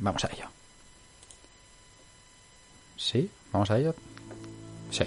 Vamos a ello. ¿Sí? ¿Vamos a ello? Sí.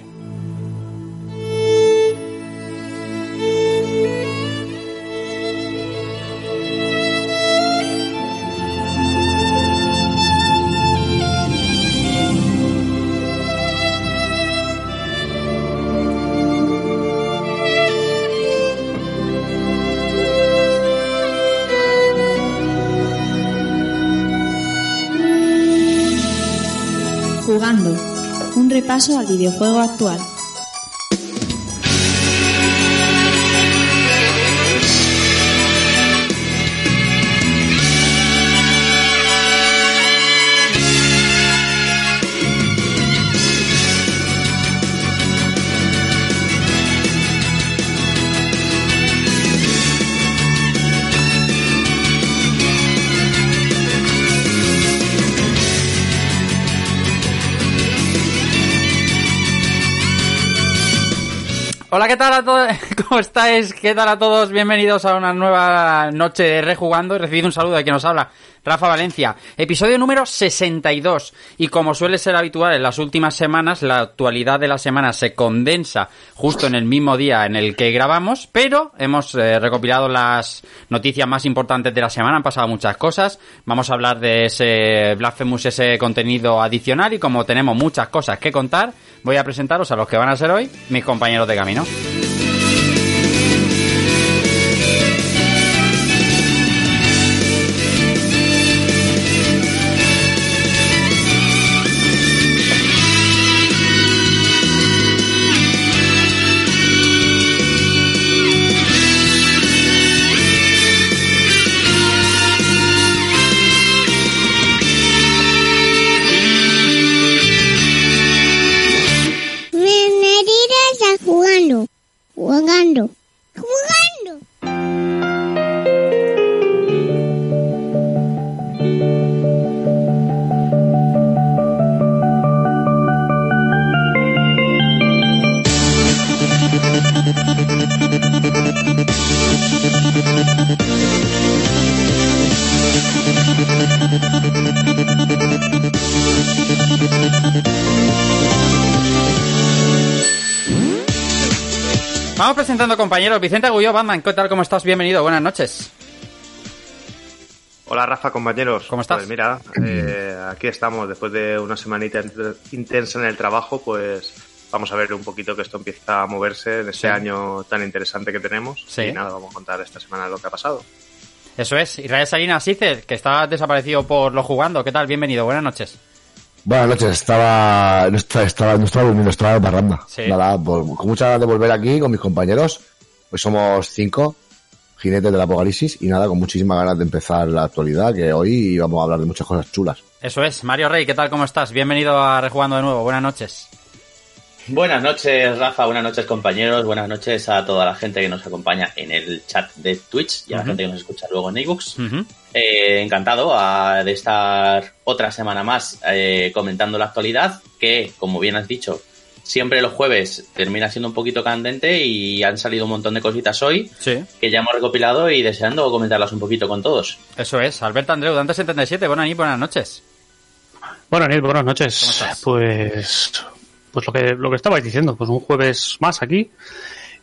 Un repaso al videojuego actual. Hola, ¿qué tal a todos? ¿Cómo estáis? ¿Qué tal a todos? Bienvenidos a una nueva noche de Rejugando. He recibido un saludo de quien nos habla, Rafa Valencia. Episodio número 62. Y como suele ser habitual en las últimas semanas, la actualidad de la semana se condensa justo en el mismo día en el que grabamos, pero hemos eh, recopilado las noticias más importantes de la semana. Han pasado muchas cosas. Vamos a hablar de ese Blasphemous, ese contenido adicional. Y como tenemos muchas cosas que contar, voy a presentaros a los que van a ser hoy mis compañeros de camino. Vamos presentando compañeros. Vicente Agulló, Batman, ¿qué tal? ¿Cómo estás? Bienvenido, buenas noches. Hola Rafa, compañeros. ¿Cómo estás? Pues mira, eh, aquí estamos después de una semanita int- intensa en el trabajo, pues vamos a ver un poquito que esto empieza a moverse en este Sí. año tan interesante que tenemos. Sí. Y nada, vamos a contar esta semana lo que ha pasado. Eso es. Israel Salinas que está desaparecido por lo jugando. ¿Qué tal? Bienvenido, buenas noches. Buenas noches, estaba, no estaba, estaba, no estaba durmiendo, estaba en barranda. Sí. Nada, por- con mucha ganas de volver aquí con mis compañeros. Hoy somos cinco jinetes del apocalipsis y nada, con muchísimas ganas de empezar la actualidad, que hoy vamos a hablar de muchas cosas chulas. Eso es. Mario Rey, ¿qué tal? ¿Cómo estás? Bienvenido a Rejugando de nuevo. Buenas noches. Buenas noches, Rafa. Buenas noches, compañeros. Buenas noches a toda la gente que nos acompaña en el chat de Twitch y a la gente que nos escucha luego en ebooks. Ujú. Eh, encantado de estar otra semana más eh, comentando la actualidad, que, como bien has dicho, siempre los jueves termina siendo un poquito candente y han salido un montón de cositas hoy Sí, que ya hemos recopilado y deseando comentarlas un poquito con todos. eso es. Alberto Andreu, Dante77, buenas noches, buenas noches. Bueno, Neil, buenas ¿Cómo noches. estás? Pues, pues lo que lo que estabais diciendo, pues un jueves más aquí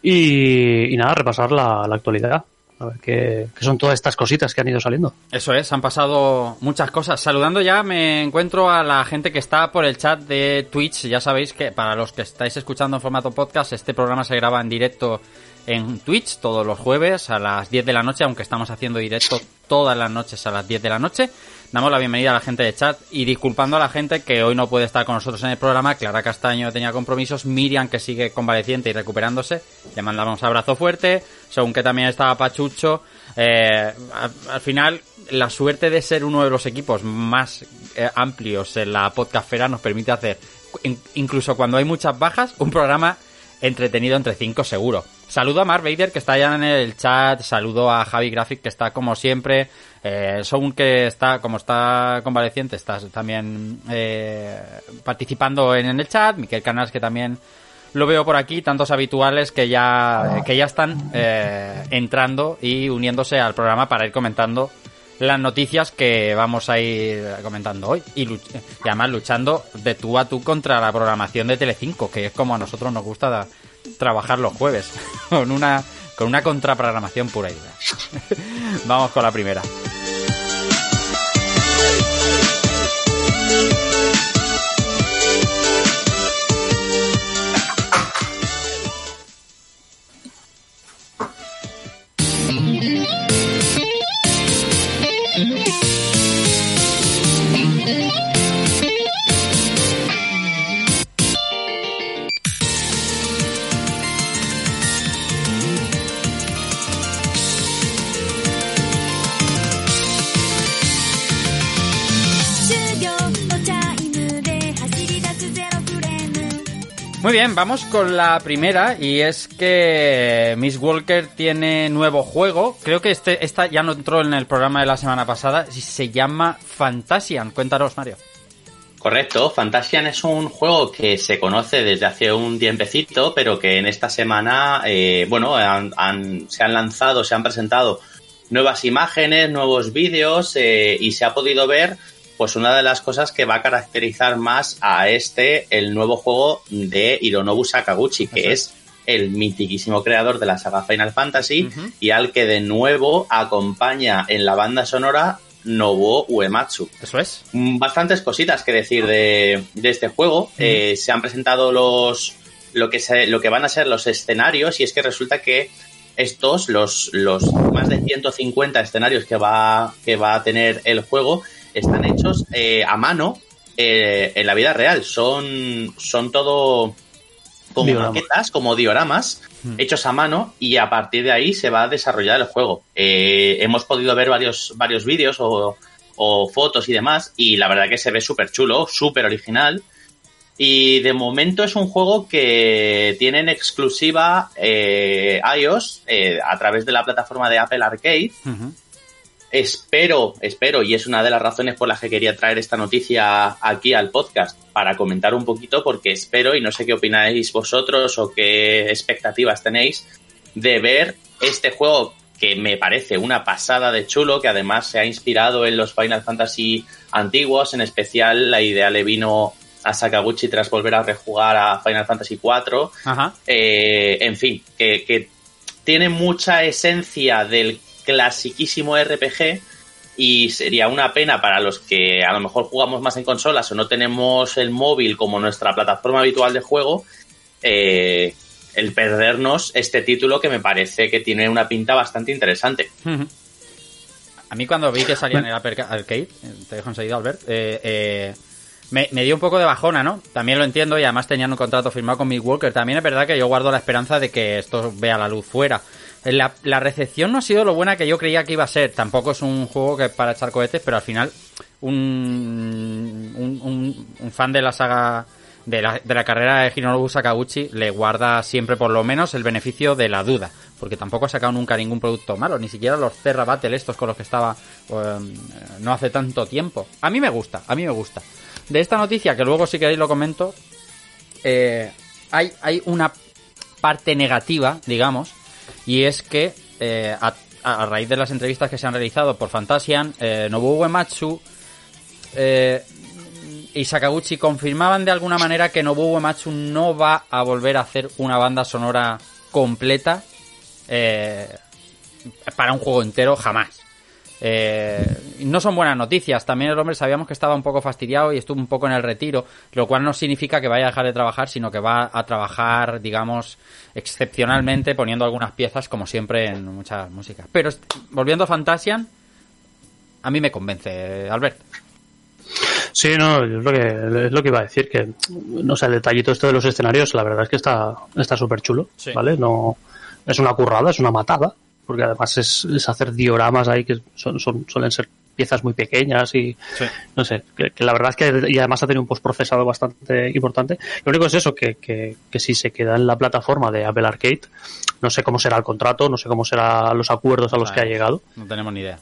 y, y nada, repasar la, la actualidad. A ver qué, qué son todas estas cositas que han ido saliendo. Eso es, han pasado muchas cosas. Saludando ya, me encuentro a la gente que está por el chat de Twitch. Ya sabéis que para los que estáis escuchando en formato podcast, este programa se graba en directo en Twitch todos los jueves a las 10 de la noche, aunque estamos haciendo directo todas las noches a las 10 de la noche. Damos la bienvenida a la gente de chat y disculpando a la gente que hoy no puede estar con nosotros en el programa. Clara Castaño tenía compromisos, Miriam que sigue convaleciente y recuperándose. Le mandamos abrazo fuerte, según que también estaba Pachucho. Eh, al, al final, la suerte de ser uno de los equipos más eh, amplios en la podcastfera nos permite hacer, in- incluso cuando hay muchas bajas, un programa entretenido entre cinco seguro. Saludo a Mark Vader que está allá en el chat, saludo a Javi Graphic que está como siempre, eh, que está, como está convaleciente, está también eh, participando en, el chat, Miquel Canas que también lo veo por aquí, tantos habituales que ya, que ya están eh, entrando y uniéndose al programa para ir comentando las noticias que vamos a ir comentando hoy. Y, además luchando de tú a tú contra la programación de Telecinco, que es como a nosotros nos gusta trabajar los jueves, con una, con una contraprogramación pura y dura. vamos con la primera. Muy bien, vamos con la primera y es que Miss Walker tiene nuevo juego. Creo que este esta ya no entró en el programa de la semana pasada. Se llama Fantasian. Cuéntanos, Mario. Correcto, Fantasian es un juego que se conoce desde hace un tiempecito, pero que en esta semana, eh, bueno, han- han- se han lanzado, se han presentado nuevas imágenes, nuevos vídeos eh, y se ha podido ver, pues una de las cosas que va a caracterizar más a este, el nuevo juego de Hironobu Sakaguchi, que es el mitiquísimo creador de la saga Final Fantasy y al que de nuevo acompaña en la banda sonora Nobuo Uematsu. Eso es. Mm, bastantes cositas que decir de, de este juego. Eh, se han presentado los lo que se, lo que van a ser los escenarios y es que resulta que estos los los más de 150 escenarios que va que va a tener el juego están hechos eh, a mano eh, en la vida real. Son son todo como Dioramas. maquetas, como dioramas hechos a mano y a partir de ahí se va a desarrollar el juego. Eh, hemos podido ver varios, varios vídeos o, o fotos y demás y la verdad que se ve súper chulo, súper original. Y de momento es un juego que tiene en exclusiva eh, iOS eh, a través de la plataforma de Apple Arcade. Espero, espero, y es una de las razones por las que quería traer esta noticia aquí al podcast, para comentar un poquito, porque espero, y no sé qué opináis vosotros o qué expectativas tenéis, de ver este juego que me parece una pasada de chulo, que además se ha inspirado en los Final Fantasy antiguos, en especial la idea le vino a Sakaguchi tras volver a rejugar a Final Fantasy IV. Ajá. Eh, en fin, que, que tiene mucha esencia del clasiquísimo RPG y sería una pena para los que a lo mejor jugamos más en consolas o no tenemos el móvil como nuestra plataforma habitual de juego, eh, el perdernos este título que me parece que tiene una pinta bastante interesante. A mí cuando vi que salía en el Arcade, te dejo enseguida, Albert, eh, eh, me, me dio un poco de bajona, ¿no? También lo entiendo y además tenían un contrato firmado con Mick Walker. También es verdad que yo guardo la esperanza de que esto vea la luz fuera. La, la recepción no ha sido lo buena que yo creía que iba a ser. Tampoco es un juego que es para echar cohetes, pero al final un, un, fan de la saga de la, de la carrera de Hinorobu Sakaguchi le guarda siempre por lo menos el beneficio de la duda, porque tampoco ha sacado nunca ningún producto malo, ni siquiera los Terra Battle estos con los que estaba eh, no hace tanto tiempo. A mí me gusta, a mí me gusta. De esta noticia, que luego si queréis lo comento, eh, hay, hay una parte negativa, digamos, y es que eh, a, raíz de las entrevistas que se han realizado por Fantasian, eh, Nobuo Uematsu eh, y Sakaguchi confirmaban de alguna manera que Nobuo Uematsu no va a volver a hacer una banda sonora completa eh, para un juego entero jamás. Eh, no son buenas noticias. También el hombre sabíamos que estaba un poco fastidiado y estuvo un poco en el retiro, lo cual no significa que vaya a dejar de trabajar, sino que va a trabajar, digamos, excepcionalmente, poniendo algunas piezas, como siempre, en muchas músicas. Pero volviendo a Fantasian, a mí me convence, Albert. Sí, no, es lo que, es lo que iba a decir, que, no sé, el detallito este de los escenarios, la verdad es que está está súper chulo, Sí. ¿vale? No, es una currada, es una matada, porque además es, es hacer dioramas ahí que son, son, suelen ser piezas muy pequeñas y, no sé, que, que la verdad es que, y además ha tenido un postprocesado bastante importante. Lo único es eso, que, que, que si se queda en la plataforma de Apple Arcade, no sé cómo será el contrato, no sé cómo serán los acuerdos a los que ha llegado, No tenemos ni idea.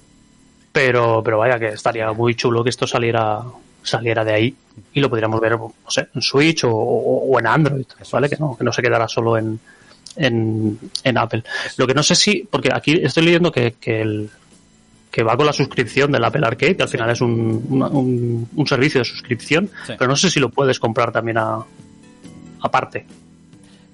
pero, pero vaya que estaría muy chulo que esto saliera saliera de ahí y lo podríamos ver, no sé, en Switch o, o- o en Android, Eso ¿vale? es. Que no, que no se quedara solo en, en, en Apple. Lo que no sé si, porque aquí estoy leyendo que, que el, que va con la suscripción del Apple Arcade, que al final es un, una- un, un servicio de suscripción, Sí. pero no sé si lo puedes comprar también a, aparte.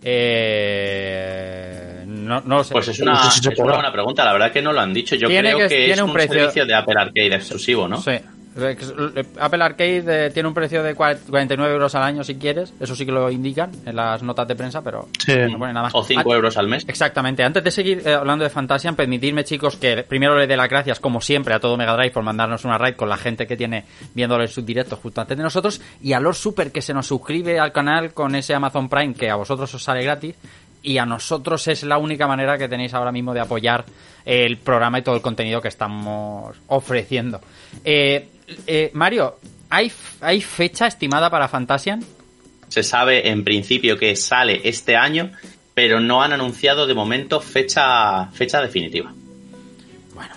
Eh, no, no lo sé. Pues es una, No sé si se es una buena pregunta, la verdad que no lo han dicho. Yo Tiene creo que- es un un, precio- servicio de Apple Arcade exclusivo, ¿no? Sí. Apple Arcade eh, tiene un precio de cua- 49 euros al año si quieres. Eso sí que lo indican en las notas de prensa, pero Sí. no pone nada más. O 5 Ah, euros al mes. Exactamente. Antes de seguir eh, hablando de Fantasian, permitidme, chicos, que primero le dé las gracias, como siempre, a todo Mega Drive por mandarnos una raid con la gente que tiene viéndolo en sus directos justo antes de nosotros. Y a Lord Super, que se nos suscribe al canal con ese Amazon Prime que a vosotros os sale gratis. Y a nosotros es la única manera que tenéis ahora mismo de apoyar el programa y todo el contenido que estamos ofreciendo. Eh, eh, Mario, ¿hay, ¿hay fecha estimada para Fantasian? Se sabe en principio que sale este año, pero no han anunciado de momento fecha, fecha definitiva. Bueno,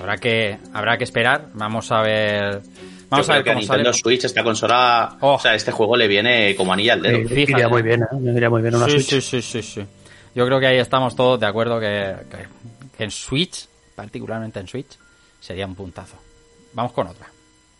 habrá que, habrá que esperar. Vamos a ver. Vamos Yo a creo ver que a cómo Nintendo sale. Switch esta consola, Oh. o sea, este juego le viene como anilla al dedo. Iría muy bien, ¿eh? iría muy bien una Sí, Switch. sí, sí, sí, sí. Yo creo que ahí estamos todos de acuerdo que, que- que en Switch, particularmente en Switch, sería un puntazo. Vamos con otra.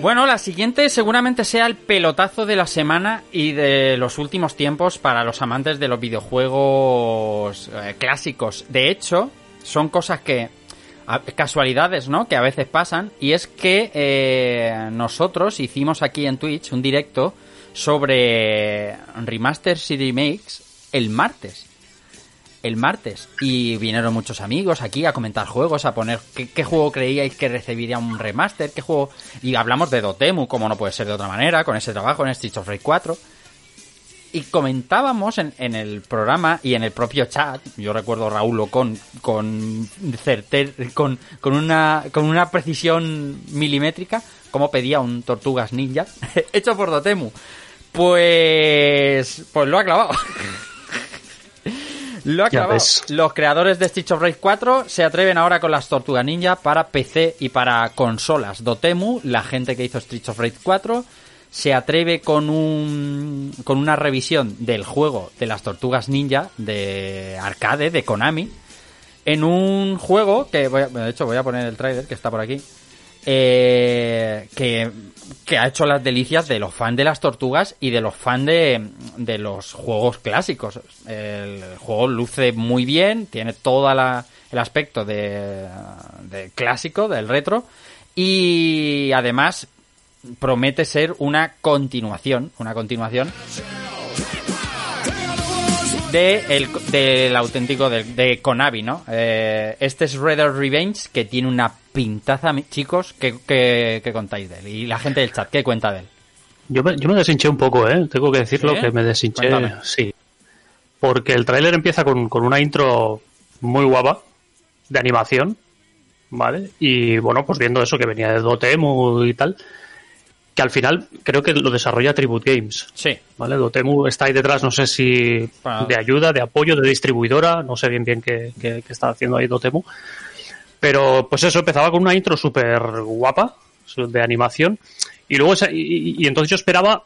Bueno, la siguiente seguramente sea el pelotazo de la semana y de los últimos tiempos para los amantes de los videojuegos eh, clásicos. De hecho, son cosas que casualidades, ¿no? Que a veces pasan y es que eh, nosotros hicimos aquí en Twitch un directo sobre remasters y remakes el martes el martes y vinieron muchos amigos aquí a comentar juegos, a poner qué, juego creíais que recibiría un remaster, qué juego... Y hablamos de Dotemu, como no puede ser de otra manera, con ese trabajo en Streets of Rage 4. Y comentábamos en, en el programa y en el propio chat, yo recuerdo Raúl con con certer, con, con una con una precisión milimétrica, como pedía un Tortugas Ninja hecho por Dotemu. Pues pues lo ha clavado. Lo ha clavado. Los creadores de Streets of Rage 4 se atreven ahora con las Tortugas Ninja para PC y para consolas. Dotemu, la gente que hizo Streets of Rage 4, se atreve con un con una revisión del juego de las Tortugas Ninja de arcade de Konami en un juego que voy a- de hecho voy a poner el trailer que está por aquí eh, que, que ha hecho las delicias de los fans de las tortugas y de los fans de, de los juegos clásicos. El juego luce muy bien, tiene todo el aspecto de, de clásico, del retro, y además promete ser una continuación, una continuación de el, del auténtico de, de Konami, ¿no? Eh, este es Red Dead Revenge que tiene una pintaza, chicos, que, que, que contáis de él. Y la gente del chat, ¿qué cuenta de él? Yo me, yo me deshinché un poco, ¿eh? Tengo que decirlo ¿Sí? que me deshinché. Cuéntame. Sí. Porque el tráiler empieza con, con una intro muy guapa de animación, ¿vale? Y bueno, pues viendo eso que venía de Dotemu y tal, que al final creo que lo desarrolla Tribute Games, Sí. ¿vale? Dotemu está ahí detrás, no sé si de ayuda, de apoyo, de distribuidora, no sé bien bien qué, qué- qué está haciendo ahí Dotemu. Pero pues eso, empezaba con una intro súper guapa de animación y luego esa- y, y entonces yo esperaba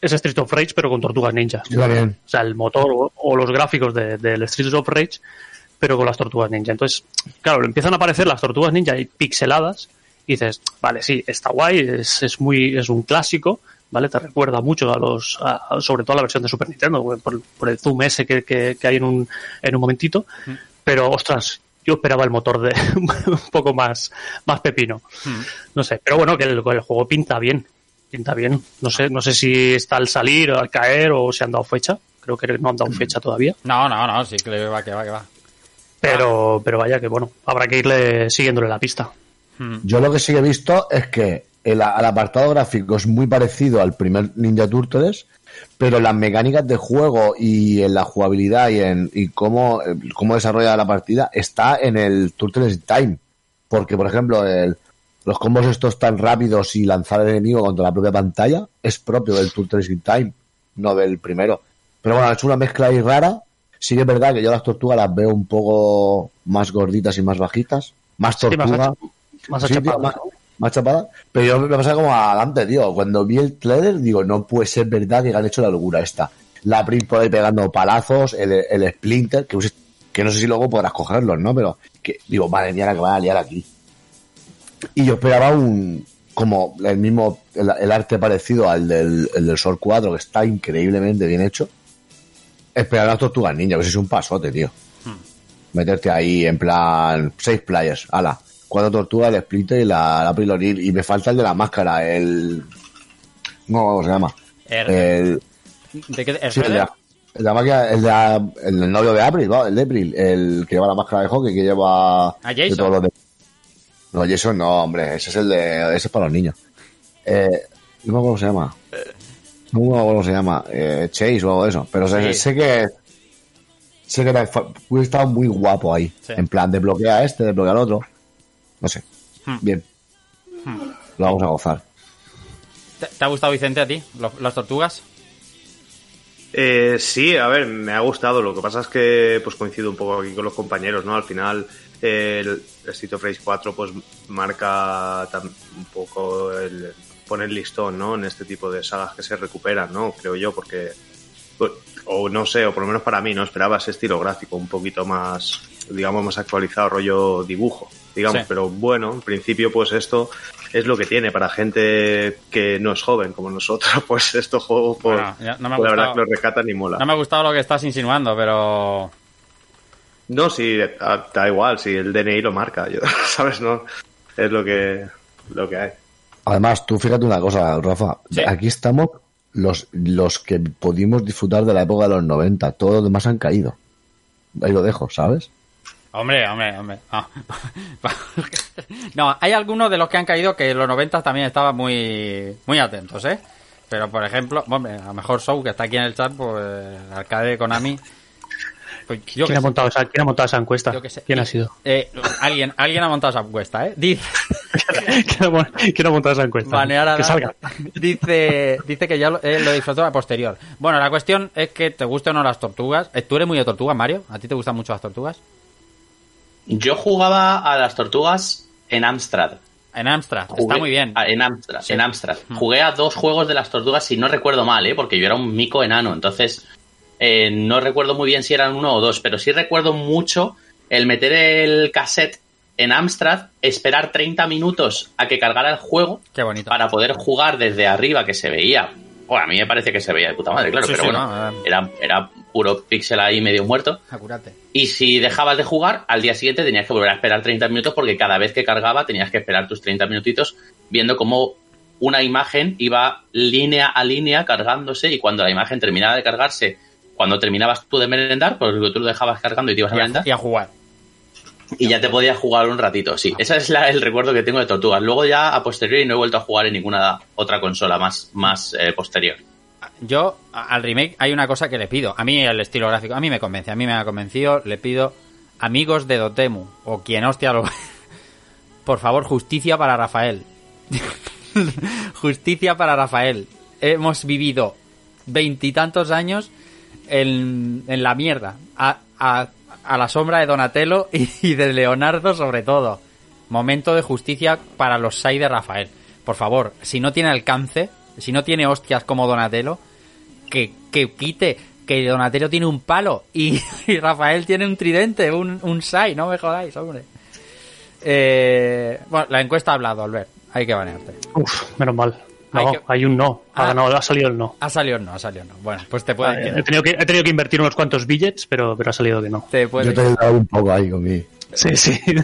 ese Street of Rage pero con Tortugas Ninja. También. O sea, el motor o, o los gráficos de- del Street of Rage pero con las Tortugas Ninja. Entonces, claro, le empiezan a aparecer las Tortugas Ninja pixeladas y dices, vale, sí, está guay, es, es muy es un clásico, ¿vale? Te recuerda mucho a los a- sobre todo a la versión de Super Nintendo por, por el zoom ese que, que- que hay en un en un momentito, pero ostras, yo esperaba el motor de un poco más más pepino. No sé, pero bueno, que el, el juego pinta bien, pinta bien. No sé, no sé si está al salir o al caer o se han dado fecha. Creo que no han dado fecha todavía. No, no, no, sí, que va, que va, que va. Pero, pero vaya que bueno, habrá que irle siguiéndole la pista. Yo lo que sí he visto es que el, apartado gráfico es muy parecido al primer Ninja Turtles, pero las mecánicas de juego y en la jugabilidad y en y cómo, eh, cómo desarrolla la partida está en el Turtles Time. Porque, por ejemplo, el, los combos estos tan rápidos y lanzar al enemigo contra la propia pantalla es propio del Tour Tracing Time, no del primero. Pero bueno, es una mezcla ahí rara. Sí que es verdad que yo las tortugas las veo un poco más gorditas y más bajitas. Más Sí, más tortuga. Más Sí, achapada, tío, más, ¿no? más chapada. Pero yo me pasa como a Dante, tío. Cuando vi el trailer, digo, no puede ser verdad que han hecho la locura esta. La Prim por ahí pegando palazos, el, el Splinter, que, uses- que no sé si luego podrás cogerlos, ¿no? Pero que digo, madre mía, la que van a liar aquí. Y yo esperaba un como el mismo el, el arte parecido al del, el del Sol 4 que está increíblemente bien hecho esperaba las tortugas ninja que es un pasote tío meterte ahí en plan seis players ala cuatro tortugas el Splinter y la, la Priloril y me falta el de la máscara el no cómo se llama R. el, ¿De qué? ¿El sí, el, de Shredder? la, el de la máquina el, de la- el del novio de April ¿no? el de April el que lleva la máscara de hockey que lleva ¿A Jason? todos los de- no, Jason no, hombre, ese es el de. Ese es para los niños. Eh, no me acuerdo cómo se llama. No me acuerdo cómo se llama. Eh, Chase o algo de eso. Pero sé, Sí. sé que. Sé que fue- hubiera estado muy guapo ahí. Sí. En plan, desbloquea a este, desbloquea al otro. No sé. Hmm. Bien. Lo vamos a gozar. ¿Te, te ha gustado, Vicente, a ti? ¿Los- ¿Las tortugas? Eh, sí, a ver, me ha gustado. Lo que pasa es que pues coincido un poco aquí con los compañeros, ¿no? Al final eh, el Street of Rage 4 pues marca un poco el pone el listón, ¿no? En este tipo de sagas que se recuperan, ¿no? Creo yo, porque pues, o no sé, o por lo menos para mí, no esperaba ese estilo gráfico un poquito más, digamos, más actualizado, rollo dibujo, digamos. Sí. Pero bueno, en principio, pues esto es lo que tiene para gente que no es joven como nosotros, pues estos juegos, pues, Bueno, ya no me ha pues, la verdad que lo rescatan y mola. No me ha gustado lo que estás insinuando, pero... No, sí, da, da igual, si el DNI lo marca, yo, ¿sabes? No, es lo que, lo que hay. Además, tú fíjate una cosa, Rafa. Sí. Aquí estamos los, los que pudimos disfrutar de la época de los 90. Todos los demás han caído. Ahí lo dejo, ¿sabes? Hombre, hombre, hombre. No, No, hay algunos de los que han caído que en los 90 también estaban muy, muy atentos, ¿eh? Pero, por ejemplo, hombre, a lo mejor Show, que está aquí en el chat, pues, el arcade de Konami... Pues, yo ¿Quién ha, montado esa, ¿Quién ha montado esa encuesta? Yo qué sé. ¿Quién ha sido? Eh, alguien, alguien ha montado esa encuesta, ¿eh? Dice, ¿Quién ha, montado esa encuesta? banear que salga. Dice, dice que ya lo, eh, lo disfrutó a posterior. Bueno, la cuestión es que te gusten o no las tortugas. Eh, ¿Tú eres muy de tortugas, Mario? ¿A ti te gustan mucho las tortugas? Yo jugaba a las tortugas en Amstrad. En Amstrad. Está muy bien. a- en Amstrad, Sí. en Amstrad. Jugué a dos juegos de las tortugas, si no recuerdo mal, ¿eh? porque yo era un mico enano, entonces eh, no recuerdo muy bien si eran uno o dos, pero sí recuerdo mucho el meter el cassette en Amstrad, esperar 30 minutos a que cargara el juego Qué bonito. para poder jugar desde arriba, que se veía. Bueno, a mí me parece que se veía de puta madre, claro, Sí, pero sí, bueno, no, era, era puro pixel ahí medio muerto. Acurate. Y si dejabas de jugar, al día siguiente tenías que volver a esperar 30 minutos porque cada vez que cargaba tenías que esperar tus 30 minutitos viendo cómo una imagen iba línea a línea cargándose y cuando la imagen terminaba de cargarse, cuando terminabas tú de merendar, porque tú lo dejabas cargando y te ibas a merendar, y a jugar. y ya te podías jugar un ratito, sí. Ese es la- el recuerdo que tengo de Tortugas. Luego ya a posteriori no he vuelto a jugar en ninguna otra consola más, más eh, posterior. Yo, al remake, hay una cosa que le pido. A mí el estilo gráfico, a mí me convence, a mí me ha convencido. Le pido, amigos de Dotemu, o quien hostia lo... Por favor, justicia para Rafael. justicia para Rafael. Hemos vivido veintitantos años en, en la mierda. A, a- a la sombra de Donatello y, y de Leonardo sobre todo. Momento de justicia para los 6 de Rafael. Por favor, si no tiene alcance, si no tiene hostias como Donatello, que, que quite que Donatello tiene un palo y, y Rafael tiene un tridente, un, un sai, no me jodáis, hombre. Eh, bueno, la encuesta ha hablado, Albert. Hay que banearte. Uf, menos mal. No, Hay un no. Ha, Ah. ganado, ha salido el no. Ha salido el no, ha salido el no. Bueno, pues te puede he, tenido que, he tenido que invertir unos cuantos billets, pero, pero ha salido que no. te puede Yo te he dado un poco ahí con mi. Sí, sí.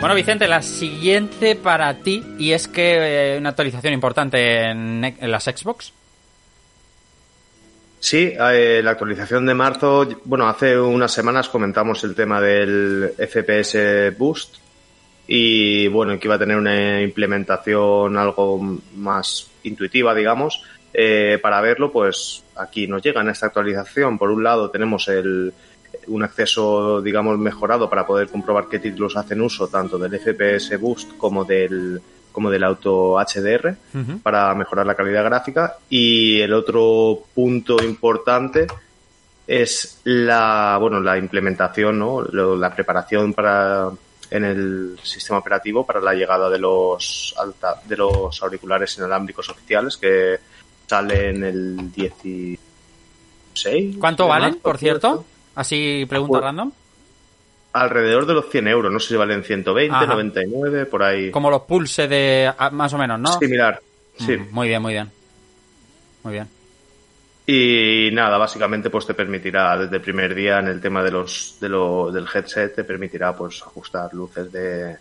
Bueno, Vicente, la siguiente para ti, y es que eh, una actualización importante en, las Xbox. Sí, eh, la actualización de marzo, bueno, hace unas semanas comentamos el tema del FPS Boost y bueno, que iba a tener una implementación algo más intuitiva, digamos, eh, para verlo, pues aquí nos llega en esta actualización. Por un lado tenemos el, un acceso, digamos, mejorado para poder comprobar qué títulos hacen uso tanto del FPS Boost como del como del auto HDR para mejorar la calidad gráfica y el otro punto importante es la bueno la implementación no Lo- la preparación para en el sistema operativo para la llegada de los alta- de los auriculares inalámbricos oficiales que salen el 16 ¿Cuánto valen, por cierto? ¿cierto? Así, pregunta Pues- random. alrededor de los 100 euros no sé si valen 120 Ajá. 99 por ahí Como los pulse de... ah, Más o menos, ¿no? similar sí Mm, Muy bien, muy bien. Muy bien. Y nada, básicamente pues te permitirá desde el primer día en el tema de los de lo, del headset te permitirá pues ajustar luces de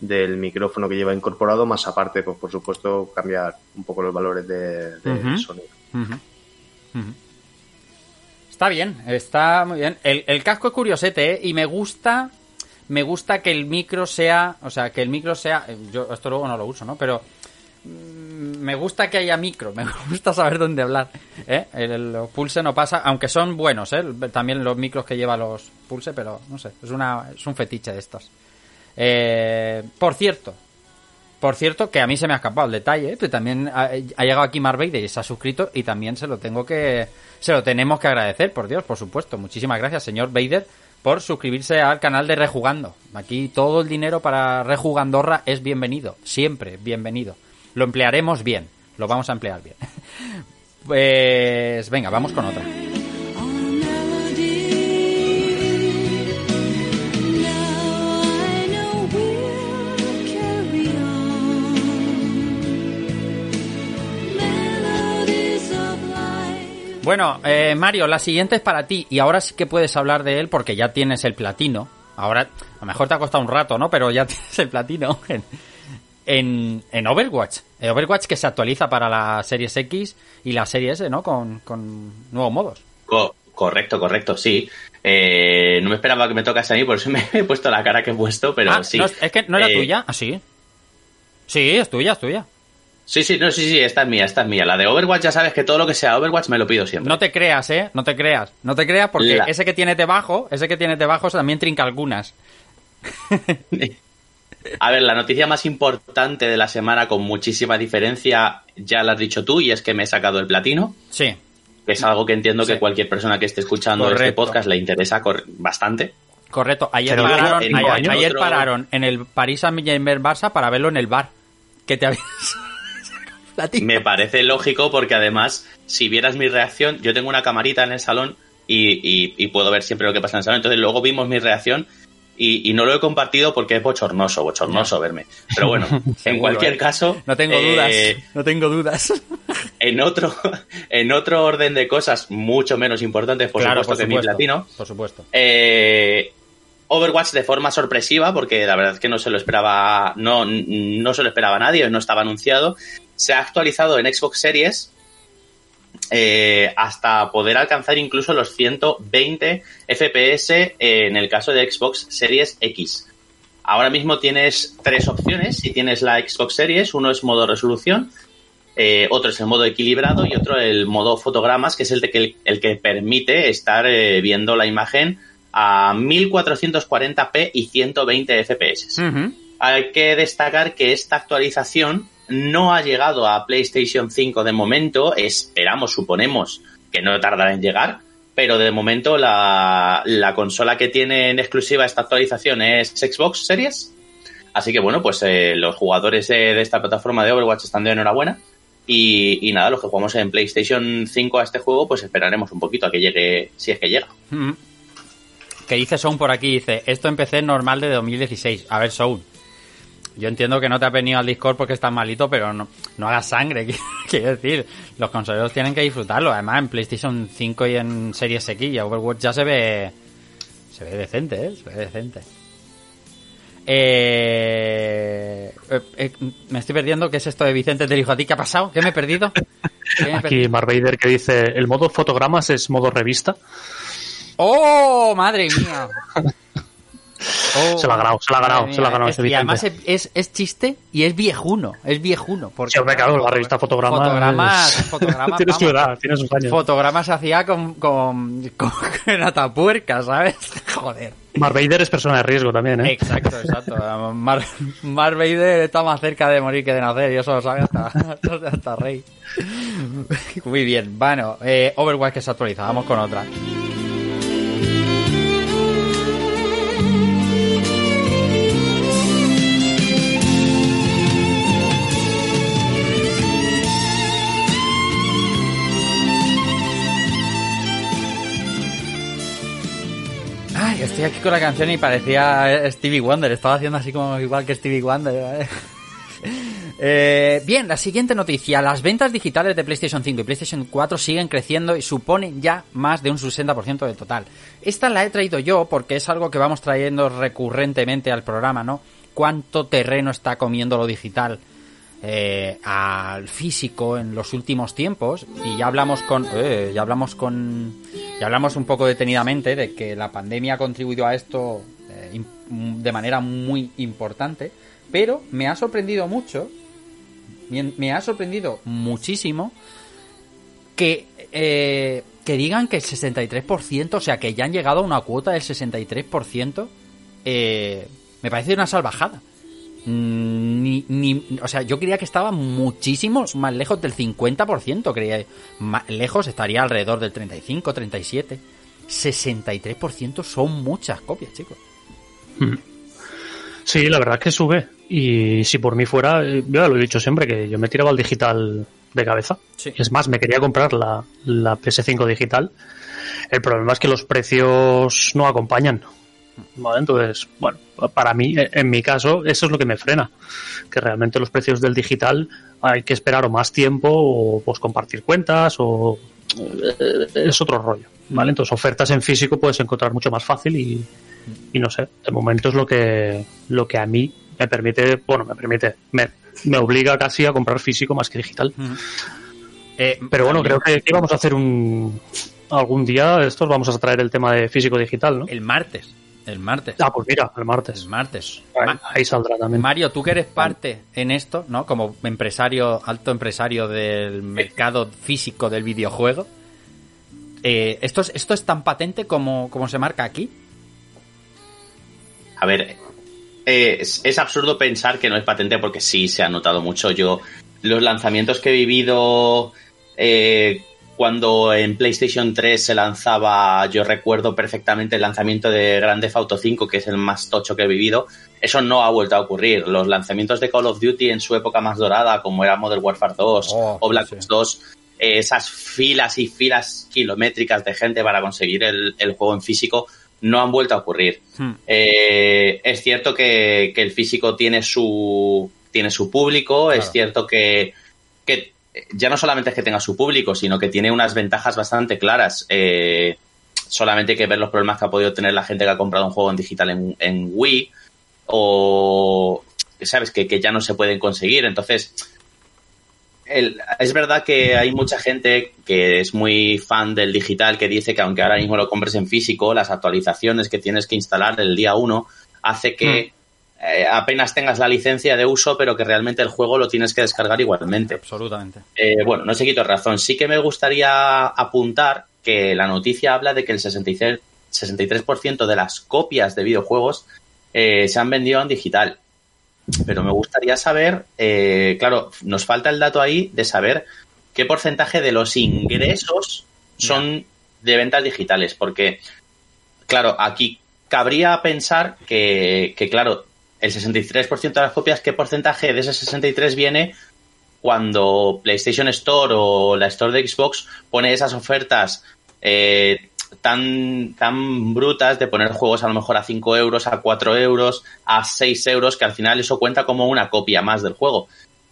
del micrófono que lleva incorporado, más aparte pues por supuesto cambiar un poco los valores de, sonido. Ujú. Ujú. Está bien, está muy bien. El, casco es curiosete, ¿eh? Y me gusta, me gusta que el micro sea, o sea, que el micro sea, eh, yo esto luego no lo uso, ¿no? Pero mm, me gusta que haya micro, me gusta saber dónde hablar, ¿eh? El- los Pulse no pasa, aunque son buenos, ¿eh? También los micros que lleva los Pulse, pero no sé, es una, es un fetiche de estos. Eh, por cierto, por cierto, que a mí se me ha escapado el detalle, pero también ha, llegado aquí Mark Vader y se ha suscrito y también se lo tengo que se lo tenemos que agradecer, por Dios, por supuesto. Muchísimas gracias, señor Vader, por suscribirse al canal de Rejugando. Aquí todo el dinero para Rejugandorra es bienvenido, siempre bienvenido. Lo emplearemos bien, lo vamos a emplear bien. Pues venga, vamos con otra. Bueno, eh, Mario, la siguiente es para ti y ahora sí que puedes hablar de él porque ya tienes el platino. Ahora, a lo mejor te ha costado un rato, ¿no? Pero ya tienes el platino en, en, en Overwatch. El Overwatch que se actualiza para la Series X y la Serie S, ¿no? Con, con nuevos modos. Co- correcto, correcto, sí. Eh, no me esperaba que me tocase a mí, por eso me he puesto la cara que he puesto, pero ah, sí. no, es que no era Eh, tuya. Ah, sí. Sí, es tuya, es tuya. Sí, sí, no, sí, sí, esta es mía, esta es mía. La de Overwatch ya sabes que todo lo que sea Overwatch me lo pido siempre. No te creas, ¿eh? No te creas. No te creas porque La- ese que tiene debajo, ese que tiene debajo también trinca algunas. A ver, la noticia más importante de la semana con muchísima diferencia ya la has dicho tú y es que me he sacado el platino, Sí. que es algo que entiendo Sí. que cualquier persona que esté escuchando este podcast le interesa bastante. Correcto, ayer Pero pararon, en ayer, cualquier ayer otro- pararon en el París Saint Germain Barça para verlo en el bar. Que te habías Me parece lógico porque además, si vieras mi reacción, yo tengo una camarita en el salón y, y- y puedo ver siempre lo que pasa en el salón. Entonces luego vimos mi reacción y, y no lo he compartido porque es bochornoso, bochornoso verme. Pero bueno, en cualquier ¿eh? caso... No tengo eh, dudas. No tengo dudas. En otro, en otro orden de cosas mucho menos importantes, por claro, supuesto, por que supuesto. mi platino, Por supuesto. eh, Overwatch de forma sorpresiva, porque la verdad es que no se lo esperaba, no, no se lo esperaba nadie, no estaba anunciado, se ha actualizado en Xbox Series eh, hasta poder alcanzar incluso los 120 FPS en el caso de Xbox Series X. Ahora mismo tienes tres opciones. Si tienes la Xbox Series, uno es modo resolución, eh, otro es el modo equilibrado y otro el modo fotogramas, que es el, de que, el que permite estar eh, viendo la imagen a 1440p y 120 FPS. Hay que destacar que esta actualización no ha llegado a PlayStation 5 de momento. Esperamos, suponemos que no tardará en llegar. Pero de momento la, la consola que tiene en exclusiva esta actualización es Xbox Series. Así que bueno, pues eh, los jugadores de, de esta plataforma de Overwatch están de enhorabuena. Y, nada, los que jugamos en PlayStation 5 a este juego, pues esperaremos un poquito a que llegue, si es que llega. Ujú. Que dice Sound por aquí, dice, esto empecé normal de 2016. A ver, Sound. Yo entiendo que no te has venido al Discord porque estás malito, pero no, no hagas sangre, quiero decir. Los consoleros tienen que disfrutarlo. Además, en PlayStation 5 y en Series X y Overwatch ya se ve... Se ve decente, ¿eh? Se ve decente. Eh, eh, eh, me estoy perdiendo. ¿Qué es esto de Vicente te dijo a ti? ¿Qué ha pasado? ¿Qué me he perdido? ¿Qué me he Aquí perdido? Mark Vader que dice, el modo fotogramas es modo revista. ¡Oh, madre mía! Oh, se la ha ganado, se la ha ganado, se la ha ganado Es- ese Y además Vicente. es, es, es chiste y es viejuno, es viejuno. Porque, Sí, hombre, claro, la revista Fotogramas. Fotogramas, fotogramas, Tiene su edad, tiene sus años. Fotogramas se hacía con, con, con, con Atapuerca, ¿sabes? Joder. Mark Vader es persona de riesgo también, ¿eh? Exacto, exacto. Mar, Mar Vader está más cerca de morir que de nacer y eso lo sabe hasta, hasta Rey. Muy bien, bueno, eh, Overwatch que se actualiza, vamos con otra. Con la canción y parecía eh, Stevie Wonder. Estaba haciendo así como igual que Stevie Wonder. ¿vale? Eh, bien, la siguiente noticia. Las ventas digitales de PlayStation 5 y PlayStation 4 siguen creciendo y suponen ya más de un 60% del total. Esta la he traído yo porque es algo que vamos trayendo recurrentemente al programa, ¿no? Cuánto terreno está comiendo lo digital eh, al físico en los últimos tiempos y ya hablamos con eh, ya hablamos con ya hablamos un poco detenidamente de que la pandemia ha contribuido a esto eh, de manera muy importante pero me ha sorprendido mucho me ha sorprendido muchísimo que eh, que digan que el 63%, o sea, que ya han llegado a una cuota del 63%, eh, me parece una salvajada. Mm, Ni, ni, o sea, yo creía que estaba muchísimo más lejos del 50%, creía. Más lejos estaría alrededor del 35, 37. 63% son muchas copias, chicos. Sí, la verdad es que sube. Y si por mí fuera, eh, yo ya lo he dicho siempre, que yo me tiraba al digital de cabeza. Sí. Es más, me quería comprar la, la PS5 digital. El problema es que los precios no acompañan. ¿Vale? Entonces, bueno, para mí, eh, en mi caso, eso es lo que me frena. Que realmente los precios del digital hay que esperar o más tiempo o pues compartir cuentas o eh, es otro rollo. ¿Vale? Entonces, ofertas en físico puedes encontrar mucho más fácil y, y no sé, de momento es lo que, lo que a mí me permite, bueno, me permite, me, me obliga casi a comprar físico más que digital. Eh, Pero bueno, creo que, que vamos a hacer un, algún día, estos vamos a traer el tema de físico digital, ¿no? El martes. El martes. Ah, pues mira, el martes. El martes. Ahí, Ma- ahí saldrá también. Mario, tú que eres parte en esto, ¿no? Como empresario, alto empresario del mercado físico del videojuego. eh, ¿esto, es, ¿Esto es tan patente como, como se marca aquí? A ver, eh, es, es absurdo pensar que no es patente porque sí se ha notado mucho. Yo, los lanzamientos que he vivido eh, cuando en PlayStation 3 se lanzaba, yo recuerdo perfectamente el lanzamiento de Grand Theft Auto 5, que es el más tocho que he vivido. Eso no ha vuelto a ocurrir. Los lanzamientos de Call of Duty en su época más dorada, como era Modern Warfare 2 Oh, o Black sí. Ops 2, eh, esas filas y filas kilométricas de gente para conseguir el, el juego en físico no han vuelto a ocurrir. Hmm. Eh, es cierto que, que el físico tiene su, tiene su público, Claro. es cierto que, que ya no solamente es que tenga su público, sino que tiene unas ventajas bastante claras. Eh, solamente hay que ver los problemas que ha podido tener la gente que ha comprado un juego en digital en, Wii o, sabes, que, que ya no se pueden conseguir. Entonces, el- es verdad que hay mucha gente que es muy fan del digital que dice que aunque ahora mismo lo compres en físico, las actualizaciones que tienes que instalar el día 1 hace que eh, apenas tengas la licencia de uso, pero que realmente el juego lo tienes que descargar igualmente. Absolutamente. Eh, bueno, no se quito razón. Sí que me gustaría apuntar que la noticia habla de que el 63, 63% de las copias de videojuegos eh, se han vendido en digital. Pero me gustaría saber, claro, nos falta el dato ahí de saber qué porcentaje de los ingresos son de ventas digitales. Porque, claro, aquí cabría pensar que, que claro, el 63% de las copias, ¿qué porcentaje de ese 63 viene cuando PlayStation Store o la Store de Xbox pone esas ofertas eh, tan, tan brutas de poner juegos a lo mejor a 5 euros, a 4 euros, a 6 euros, que al final eso cuenta como una copia más del juego.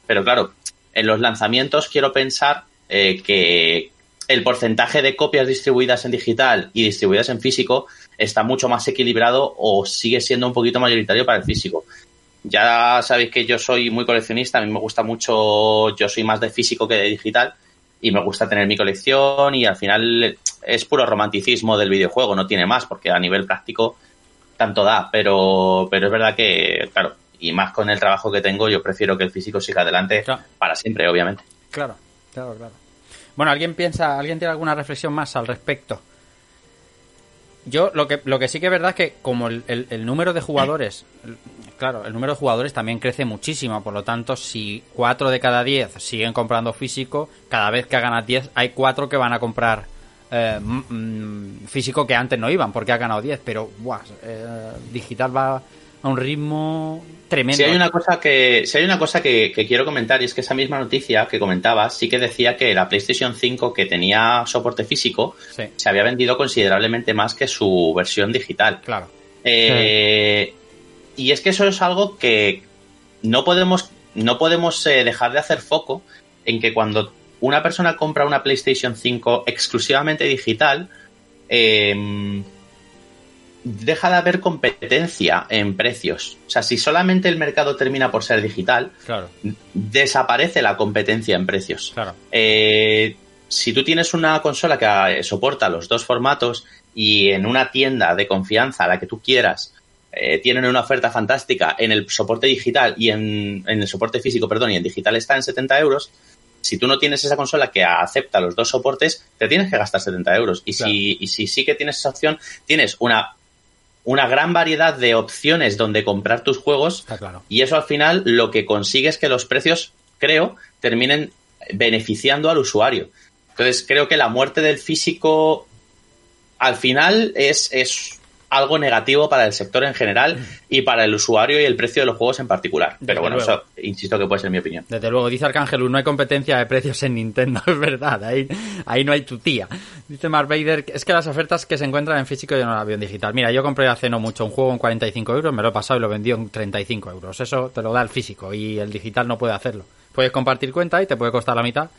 Pero claro, en los lanzamientos quiero pensar eh, que el porcentaje de copias distribuidas en digital y distribuidas en físico está mucho más equilibrado o sigue siendo un poquito mayoritario para el físico. Ya sabéis que yo soy muy coleccionista, a mí me gusta mucho, yo soy más de físico que de digital y me gusta tener mi colección y al final es puro romanticismo del videojuego, no tiene más, porque a nivel práctico tanto da, pero, pero es verdad que, claro, y más con el trabajo que tengo, yo prefiero que el físico siga adelante Claro. para siempre, obviamente. Claro, claro, claro. Bueno, ¿alguien piensa, alguien tiene alguna reflexión más al respecto? Yo lo que, lo que sí que es verdad es que como el, el- número de jugadores, claro, el número de jugadores también crece muchísimo, por lo tanto, si 4 de cada 10 siguen comprando físico, cada vez que hagan a 10 hay 4 que van a comprar eh, físico que antes no iban porque ha ganado 10, pero buah, eh, digital va a un ritmo tremendo. Si hay una cosa que, si hay una cosa que, que quiero comentar, y es que esa misma noticia que comentabas sí que decía que la PlayStation 5 que tenía soporte físico Sí, se había vendido considerablemente más que su versión digital. claro. Eh, Y es que eso es algo que no podemos, no podemos eh, dejar de hacer foco en que cuando una persona compra una PlayStation 5 exclusivamente digital, eh, deja de haber competencia en precios. O sea, si solamente el mercado termina por ser digital, Claro, desaparece la competencia en precios. claro. Eh, si tú tienes una consola que eh, soporta los dos formatos y en una tienda de confianza, la que tú quieras, eh, tienen una oferta fantástica en el soporte digital y en, en el soporte físico, perdón, y en digital está en 70 euros, si tú no tienes esa consola que acepta los dos soportes, te tienes que gastar 70 euros. Y, Claro. si, y si sí que tienes esa opción, tienes una, una gran variedad de opciones donde comprar tus juegos claro. y eso al final lo que consigue es que los precios, creo, terminen beneficiando al usuario. Entonces creo que la muerte del físico al final es, es algo negativo para el sector en general y para el usuario y el precio de los juegos en particular. Desde Pero bueno, luego. eso insisto que puede ser mi opinión. Desde luego, dice Arcángelus, no hay competencia de precios en Nintendo, es verdad, ahí, ahí no hay tu tía. Dice Mark Vader, es que las ofertas que se encuentran en físico yo no las veo en digital. Mira, yo compré hace no mucho un juego en 45 euros, me lo he pasado y lo vendí en 35 euros. Eso te lo da el físico y el digital no puede hacerlo. Puedes compartir cuenta y te puede costar la mitad,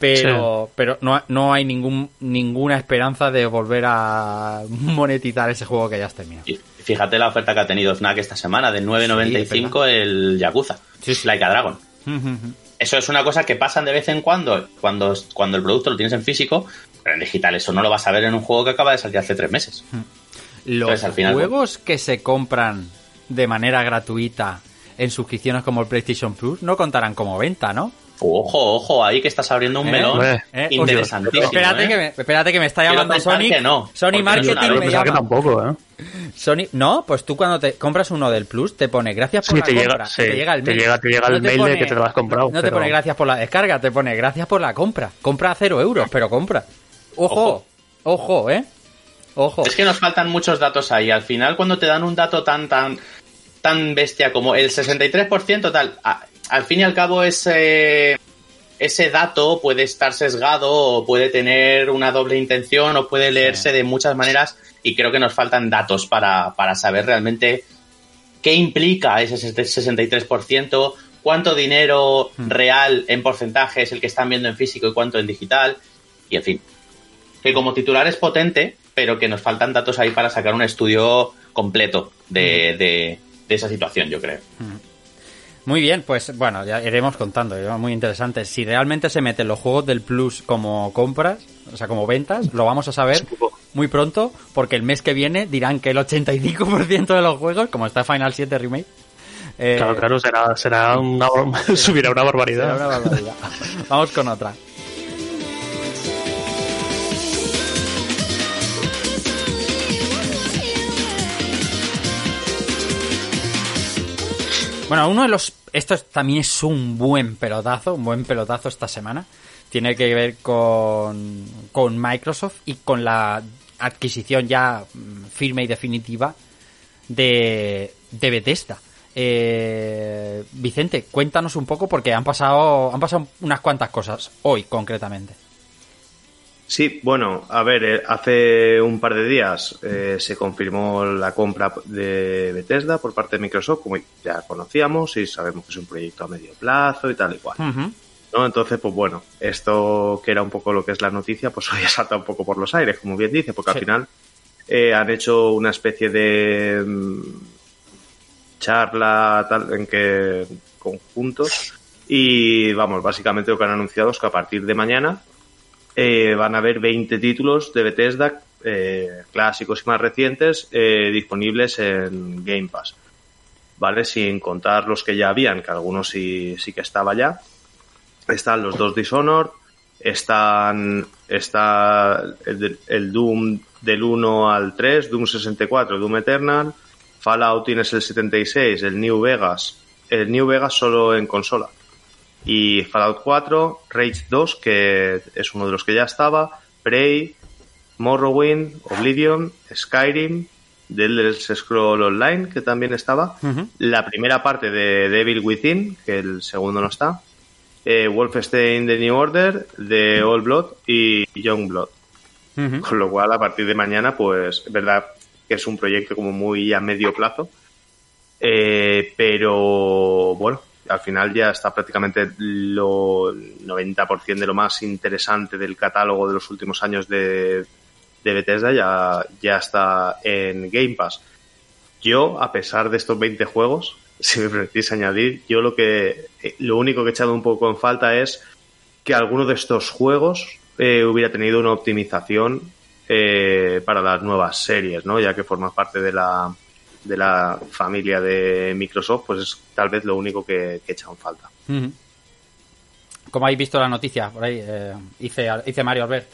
pero, pero no, no hay ningún, ninguna esperanza de volver a monetizar ese juego que ya has terminado. Fíjate la oferta que ha tenido Fnac esta semana de 9.95 el Yakuza, Sí, sí. Like a Dragon. Eso es una cosa que pasan de vez en cuando, cuando, cuando el producto lo tienes en físico, pero en digital eso no lo vas a ver en un juego que acaba de salir hace tres meses. Los Entonces, al final, juegos que se compran de manera gratuita en suscripciones como el PlayStation Plus no contarán como venta, ¿no? Ojo, ojo, ahí que estás abriendo un ¿Eh? melón. Eh, interesantísimo. Espérate, ¿eh? que me, espérate que me está llamando Sony. que no, Sony Marketing me que tampoco, ¿eh? Sony, no, pues tú cuando te compras uno del Plus te pone gracias por Sí, la te llega- compra. sí, te llega el te mail. llega- te llega el mail de que te lo has comprado, No, te pero- pone gracias por la descarga, te pone gracias por la compra. Compra a cero euros, pero compra. Ojo, ojo, eh. Ojo. Es que nos faltan muchos datos ahí. Al final, cuando te dan un dato tan, tan, tan bestia como el 63%, tal, al fin y al cabo ese, ese dato puede estar sesgado o puede tener una doble intención o puede leerse de muchas maneras y creo que nos faltan datos para, para saber realmente qué implica ese 63%, cuánto dinero real en porcentaje es el que están viendo en físico y cuánto en digital, y en fin. Que como titular es potente, pero que nos faltan datos ahí para sacar un estudio completo de, de- de esa situación, yo creo. Muy bien, pues bueno, ya iremos contando, ¿eh? muy interesante. Si realmente se meten los juegos del Plus como compras, o sea, como ventas, lo vamos a saber muy pronto, porque el mes que viene dirán que el 85% de los juegos, como está Final 7 Remake, eh, Claro, claro, será, será una, subirá una será barbaridad. una barbaridad. Vamos con otra. Bueno, uno de los... Esto es- también es un buen pelotazo, un buen pelotazo esta semana. Tiene que ver con, con Microsoft y con la adquisición ya mm, firme y definitiva de, de Bethesda. Eh, Vicente, cuéntanos un poco porque han pasado, han pasado unas cuantas cosas hoy concretamente. Sí, bueno, a ver, eh, hace un par de días eh, se confirmó la compra de Bethesda por parte de Microsoft, como ya conocíamos y sabemos que es un proyecto a medio plazo y tal y cual. ¿no? Entonces, pues bueno, esto que era un poco lo que es la noticia, pues hoy ha saltado un poco por los aires, como bien dice, porque Sí. al final eh, han hecho una especie de mm, charla tal en que conjuntos y vamos, básicamente lo que han anunciado es que a partir de mañana eh, van a haber 20 títulos de Bethesda eh, clásicos y más recientes eh, disponibles en Game Pass. ¿Vale? Sin contar los que ya habían, que algunos sí, sí que estaba ya. Están los dos Dishonored, están, está el, el Doom del 1 al 3, Doom 64, Doom Eternal, Fallout tienes el 76, el New Vegas, el New Vegas solo en consola. Y Fallout 4, Rage 2, que es uno de los que ya estaba, Prey, Morrowind, Oblivion, Skyrim, The Elder Scroll Online, que también estaba, la primera parte de Devil Within, que el segundo no está, eh, Wolfenstein The New Order, The Old Blood y Young Blood. Con lo cual, a partir de mañana, pues es verdad que es un proyecto como muy a medio plazo. Eh, pero bueno, al final ya está prácticamente lo 90% de lo más interesante del catálogo de los últimos años de, de Bethesda ya, ya está en Game Pass. Yo, a pesar de estos 20 juegos, si me permitís añadir, yo lo que lo único que he echado un poco en falta es que alguno de estos juegos eh, hubiera tenido una optimización eh, para las nuevas series, ¿no? Ya que forma parte de la, de la familia de Microsoft, pues es tal vez lo único que, en falta. Como habéis visto la noticia por ahí, eh, hice, hice Mario Albert.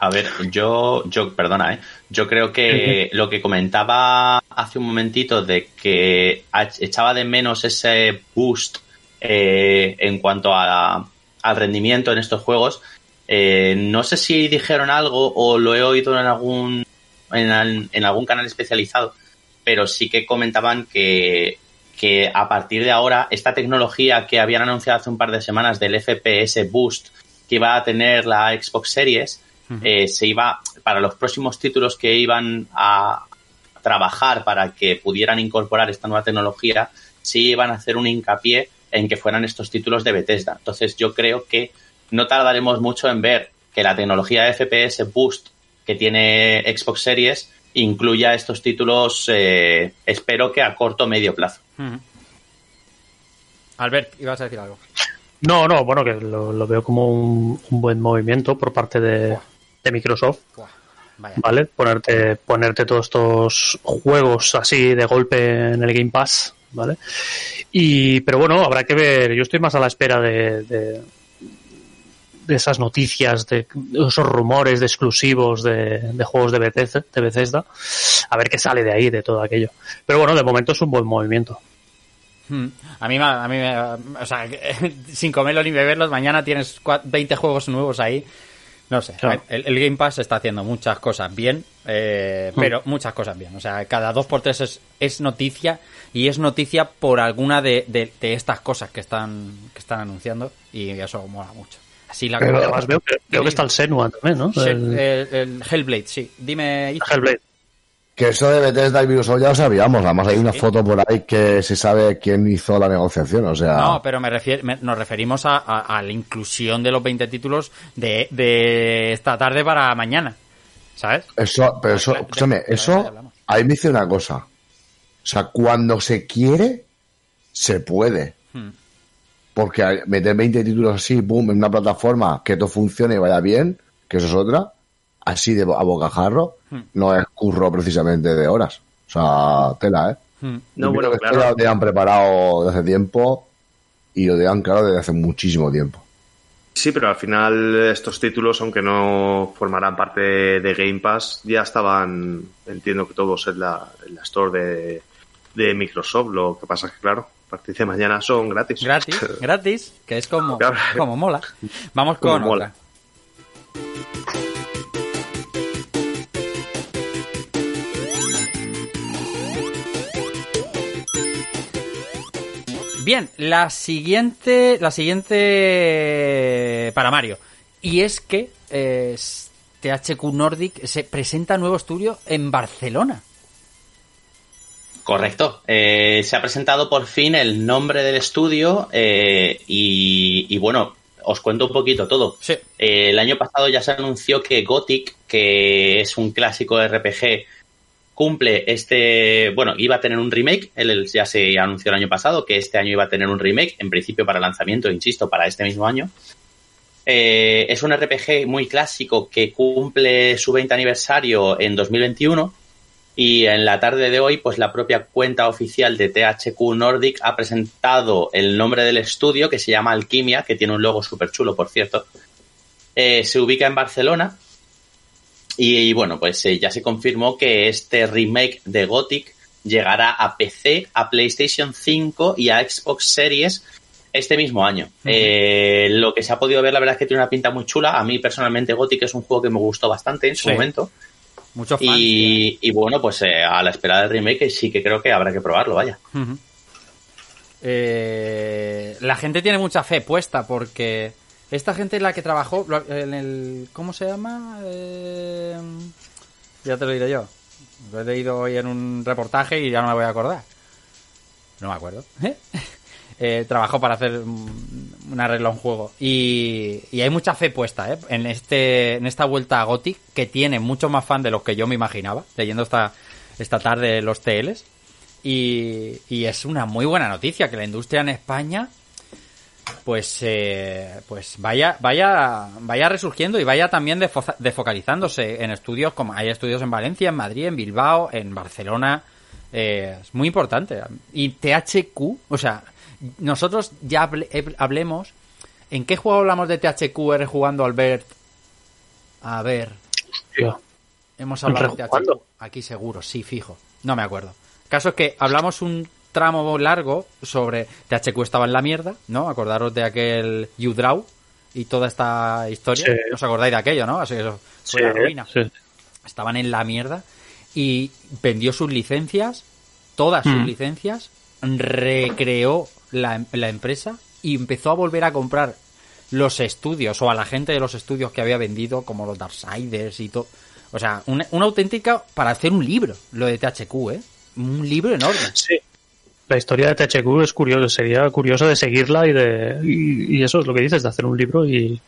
A ver, yo, yo, perdona, ¿eh? yo creo que lo que comentaba hace un momentito de que echaba de menos ese boost eh, en cuanto a, al rendimiento en estos juegos, eh, no sé si dijeron algo o lo he oído en algún, en, en, algún canal especializado, pero sí que comentaban que, que a partir de ahora esta tecnología que habían anunciado hace un par de semanas del FPS Boost que iba a tener la Xbox Series, eh, se iba, para los próximos títulos que iban a trabajar para que pudieran incorporar esta nueva tecnología, sí iban a hacer un hincapié en que fueran estos títulos de Bethesda. Entonces yo creo que no tardaremos mucho en ver que la tecnología de FPS Boost que tiene Xbox Series incluya estos títulos, eh, espero que a corto o medio plazo. Albert, ibas a decir algo. No, no, bueno, que lo, lo veo como un, un, buen movimiento por parte de, de Microsoft. Vaya. ¿Vale? Ponerte, ponerte todos estos juegos así de golpe en el Game Pass, ¿vale? Y, pero bueno, habrá que ver. Yo estoy más a la espera de, de, de esas noticias, de esos rumores de exclusivos de, de juegos de Bethesda, de Bethesda, a ver qué sale de ahí, de todo aquello. Pero bueno, de momento es un buen movimiento. Hmm. A mí, a mí o sea, sin comerlo ni beberlos, mañana tienes 20 juegos nuevos ahí. No sé, Claro. el, el Game Pass está haciendo muchas cosas bien, eh, Hmm. pero muchas cosas bien. O sea, cada dos por tres es, es noticia y es noticia por alguna de, de, de estas cosas que están, que están anunciando y eso mola mucho. Así la Pero Además veo que, veo que está el Senua también, ¿no? Sí, El- el, el Hellblade, sí. Dime. Hellblade. Que eso de Bethesda y Microsoft ya lo sabíamos. Además, hay una foto por ahí que se sabe quién hizo la negociación. O sea, No, pero me refier- me- nos referimos a, a- a la inclusión de los 20 títulos de, de esta tarde para mañana. ¿Sabes? eso, pero eso, escúchame, eso, ahí me dice una cosa. O sea, cuando se quiere, se puede. Hmm. Porque al meter 20 títulos así, boom, en una plataforma, que todo funcione y vaya bien, que eso es otra, así de a bocajarro, Hmm. no es curro precisamente de horas. O sea, tela, ¿eh? Hmm. No, bueno, que claro. esto ya lo tenían preparado desde hace tiempo y lo tenían claro desde hace muchísimo tiempo. Sí, pero al final estos títulos, aunque no formarán parte de Game Pass, ya estaban, entiendo que todos en la, en la store de, de Microsoft. Lo que pasa es que, claro, partir de mañana son gratis. Gratis, gratis, que es como, Claro. como mola. Vamos Como con mola. otra. Bien, la siguiente, la siguiente para Mario. Y es que eh, THQ Nordic se presenta nuevo estudio en Barcelona. Correcto. Eh, se ha presentado por fin el nombre del estudio eh, y, y bueno, os cuento un poquito todo. Sí. Eh, el año pasado ya se anunció que Gothic, que es un clásico RPG, cumple este, bueno, iba a tener un remake, él él ya se anunció el año pasado que este año iba a tener un remake, en principio para lanzamiento, insisto, para este mismo año. Eh, es un RPG muy clásico que cumple su 20 aniversario en 2021 y en la tarde de hoy, pues la propia cuenta oficial de THQ Nordic ha presentado el nombre del estudio que se llama Alquimia, que tiene un logo súper chulo, por cierto. Eh, se ubica en Barcelona y, bueno, pues eh, ya se confirmó que este remake de Gothic llegará a PC, a PlayStation 5 y a Xbox Series este mismo año. Eh, lo que se ha podido ver, la verdad es que tiene una pinta muy chula. A mí personalmente Gothic es un juego que me gustó bastante en su Sí. momento. Muchos fans. Y, y bueno, pues eh, a la espera del remake sí que creo que habrá que probarlo, vaya. Eh, la gente tiene mucha fe puesta porque esta gente es la que trabajó en el... ¿Cómo se llama? Eh, ya te lo diré yo. Lo he leído hoy en un reportaje y ya no me voy a acordar. No me acuerdo. Eh, trabajó para hacer un arreglo a un juego. Y, y hay mucha fe puesta ¿eh? en, este, en esta vuelta a Gothic que tiene mucho más fan de los que yo me imaginaba, leyendo esta, esta tarde los TLs. Y, y es una muy buena noticia que la industria en España pues eh, pues vaya vaya vaya resurgiendo y vaya también defo- defocalizándose en estudios como hay estudios en Valencia, en Madrid, en Bilbao, en Barcelona. eh, es muy importante. Y THQ, o sea, nosotros ya hable- hablemos. ¿En qué juego hablamos de THQ eres jugando Albert? A ver, Tío. hemos hablado de THQ. ¿Rejugando? Aquí seguro, sí, fijo. No me acuerdo. El caso es que hablamos un tramo largo sobre THQ estaba en la mierda, ¿no? Acordaros de aquel U-Draw y toda esta historia. Sí. ¿Os acordáis de aquello, no? Así que eso fue Sí, la ruina. sí. Estaban en la mierda y vendió sus licencias, todas sus Mm. licencias, recreó la, la empresa y empezó a volver a comprar los estudios o a la gente de los estudios que había vendido, como los Darksiders y todo. O sea, una, auténtica para hacer un libro, lo de THQ, ¿eh? Un libro enorme. Sí. La historia de THQ es curiosa, sería curioso de seguirla y de y, y eso es lo que dices, de hacer un libro y,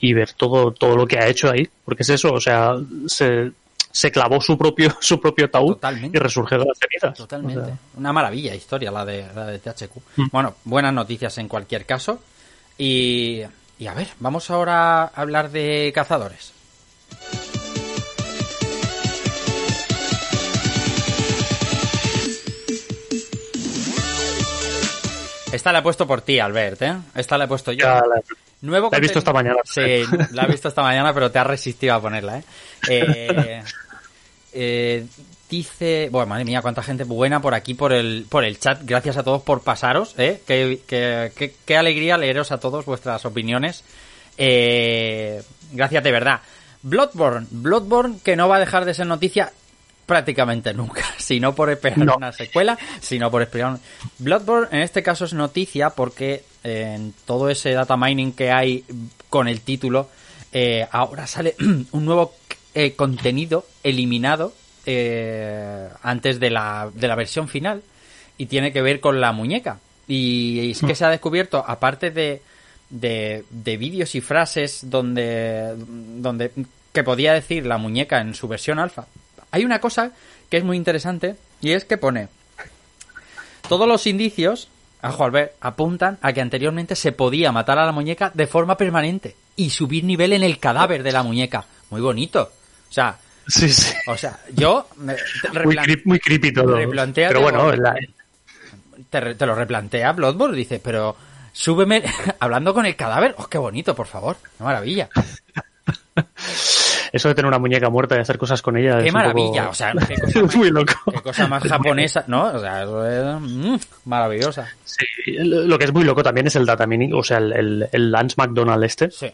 y ver todo, todo lo que ha hecho ahí. Porque es eso, o sea, se, se clavó su propio, su propio ataúd Totalmente. y resurgió de las cenizas. Totalmente. O sea, Una maravilla historia la de, la de THQ. Bueno, buenas noticias en cualquier caso. Y, y a ver, vamos ahora a hablar de cazadores. Esta la he puesto por ti, Albert, ¿eh? Esta la he puesto yo. ya la- Nuevo La he visto esta mañana. Sí, la he visto esta mañana, pero te has resistido a ponerla, ¿eh? Eh, eh, dice... Bueno, madre mía, cuánta gente buena por aquí, por el, por el chat. Gracias a todos por pasaros, ¿eh? Qué, qué- qué- qué alegría leeros a todos vuestras opiniones. Eh, gracias de verdad. Bloodborne. Bloodborne que no va a dejar de ser noticia prácticamente nunca. Si no por esperar No. una secuela, sino por esperar... un- Bloodborne en este caso es noticia porque eh, en todo ese data mining que hay con el título, eh, ahora sale un nuevo eh, contenido eliminado eh, antes de la, de la versión final y tiene que ver con la muñeca. Y es que se ha descubierto, aparte de, de, de vídeos y frases donde, donde que podía decir la muñeca en su versión alfa, hay una cosa que es muy interesante y es que pone todos los indicios, ajo Albert, apuntan a que anteriormente se podía matar a la muñeca de forma permanente y subir nivel en el cadáver de la muñeca. Muy bonito. O sea, Sí, sí. o sea, yo Muy, creep- muy creepy todo. Pero bueno, la- te, te lo replantea Bloodborne, dice, pero súbeme hablando con el cadáver. ¡Oh, qué bonito, por favor! ¡Qué maravilla! eso de tener una muñeca muerta y hacer cosas con ella. ¡Qué es maravilla! poco- O sea, qué cosa, más, muy loco. qué cosa más japonesa, ¿no? O sea, eso es mm, maravillosa. Sí, lo que es muy loco también es el data mining, o sea, el, el, el Lance McDonald este, Sí.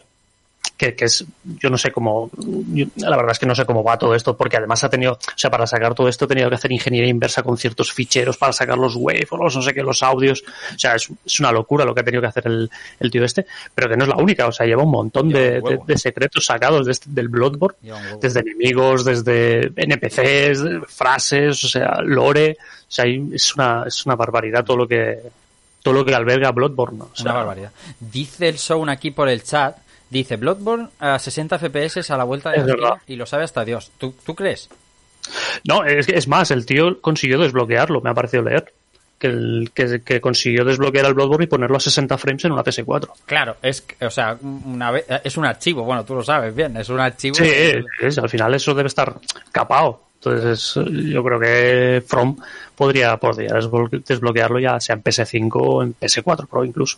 Que, que es, yo no sé cómo, yo- la verdad es que no sé cómo va todo esto, porque además ha tenido, o sea, para sacar todo esto ha tenido que hacer ingeniería inversa con ciertos ficheros para sacar los wave o los no sé qué, los audios, o sea, es, es una locura lo que ha tenido que hacer el, el tío este, pero que no es la única, o sea, lleva un montón de, un huevo. de- de secretos sacados de este- del Bloodborne, desde enemigos, desde NPCs, frases, o sea, lore, o sea, es una, es una barbaridad todo lo que, todo lo que alberga Bloodborne, ¿no? O sea, Una barbaridad. Dice el Show aquí por el chat, dice Bloodborne a 60 FPS a la vuelta de Es la esquina y lo sabe hasta Dios. ¿Tú, tú crees? No, es, es más, el tío consiguió desbloquearlo, me ha parecido leer. Que el, que, que consiguió desbloquear el Bloodborne y ponerlo a 60 frames en una PS4. Claro, es, o sea, una vez, es un archivo, bueno, tú lo sabes bien, es un archivo. Sí, es, al final eso debe estar capado. Entonces, yo creo que From podría, podría desbloque- desbloquearlo ya sea en PS5 o en PS4 Pro incluso.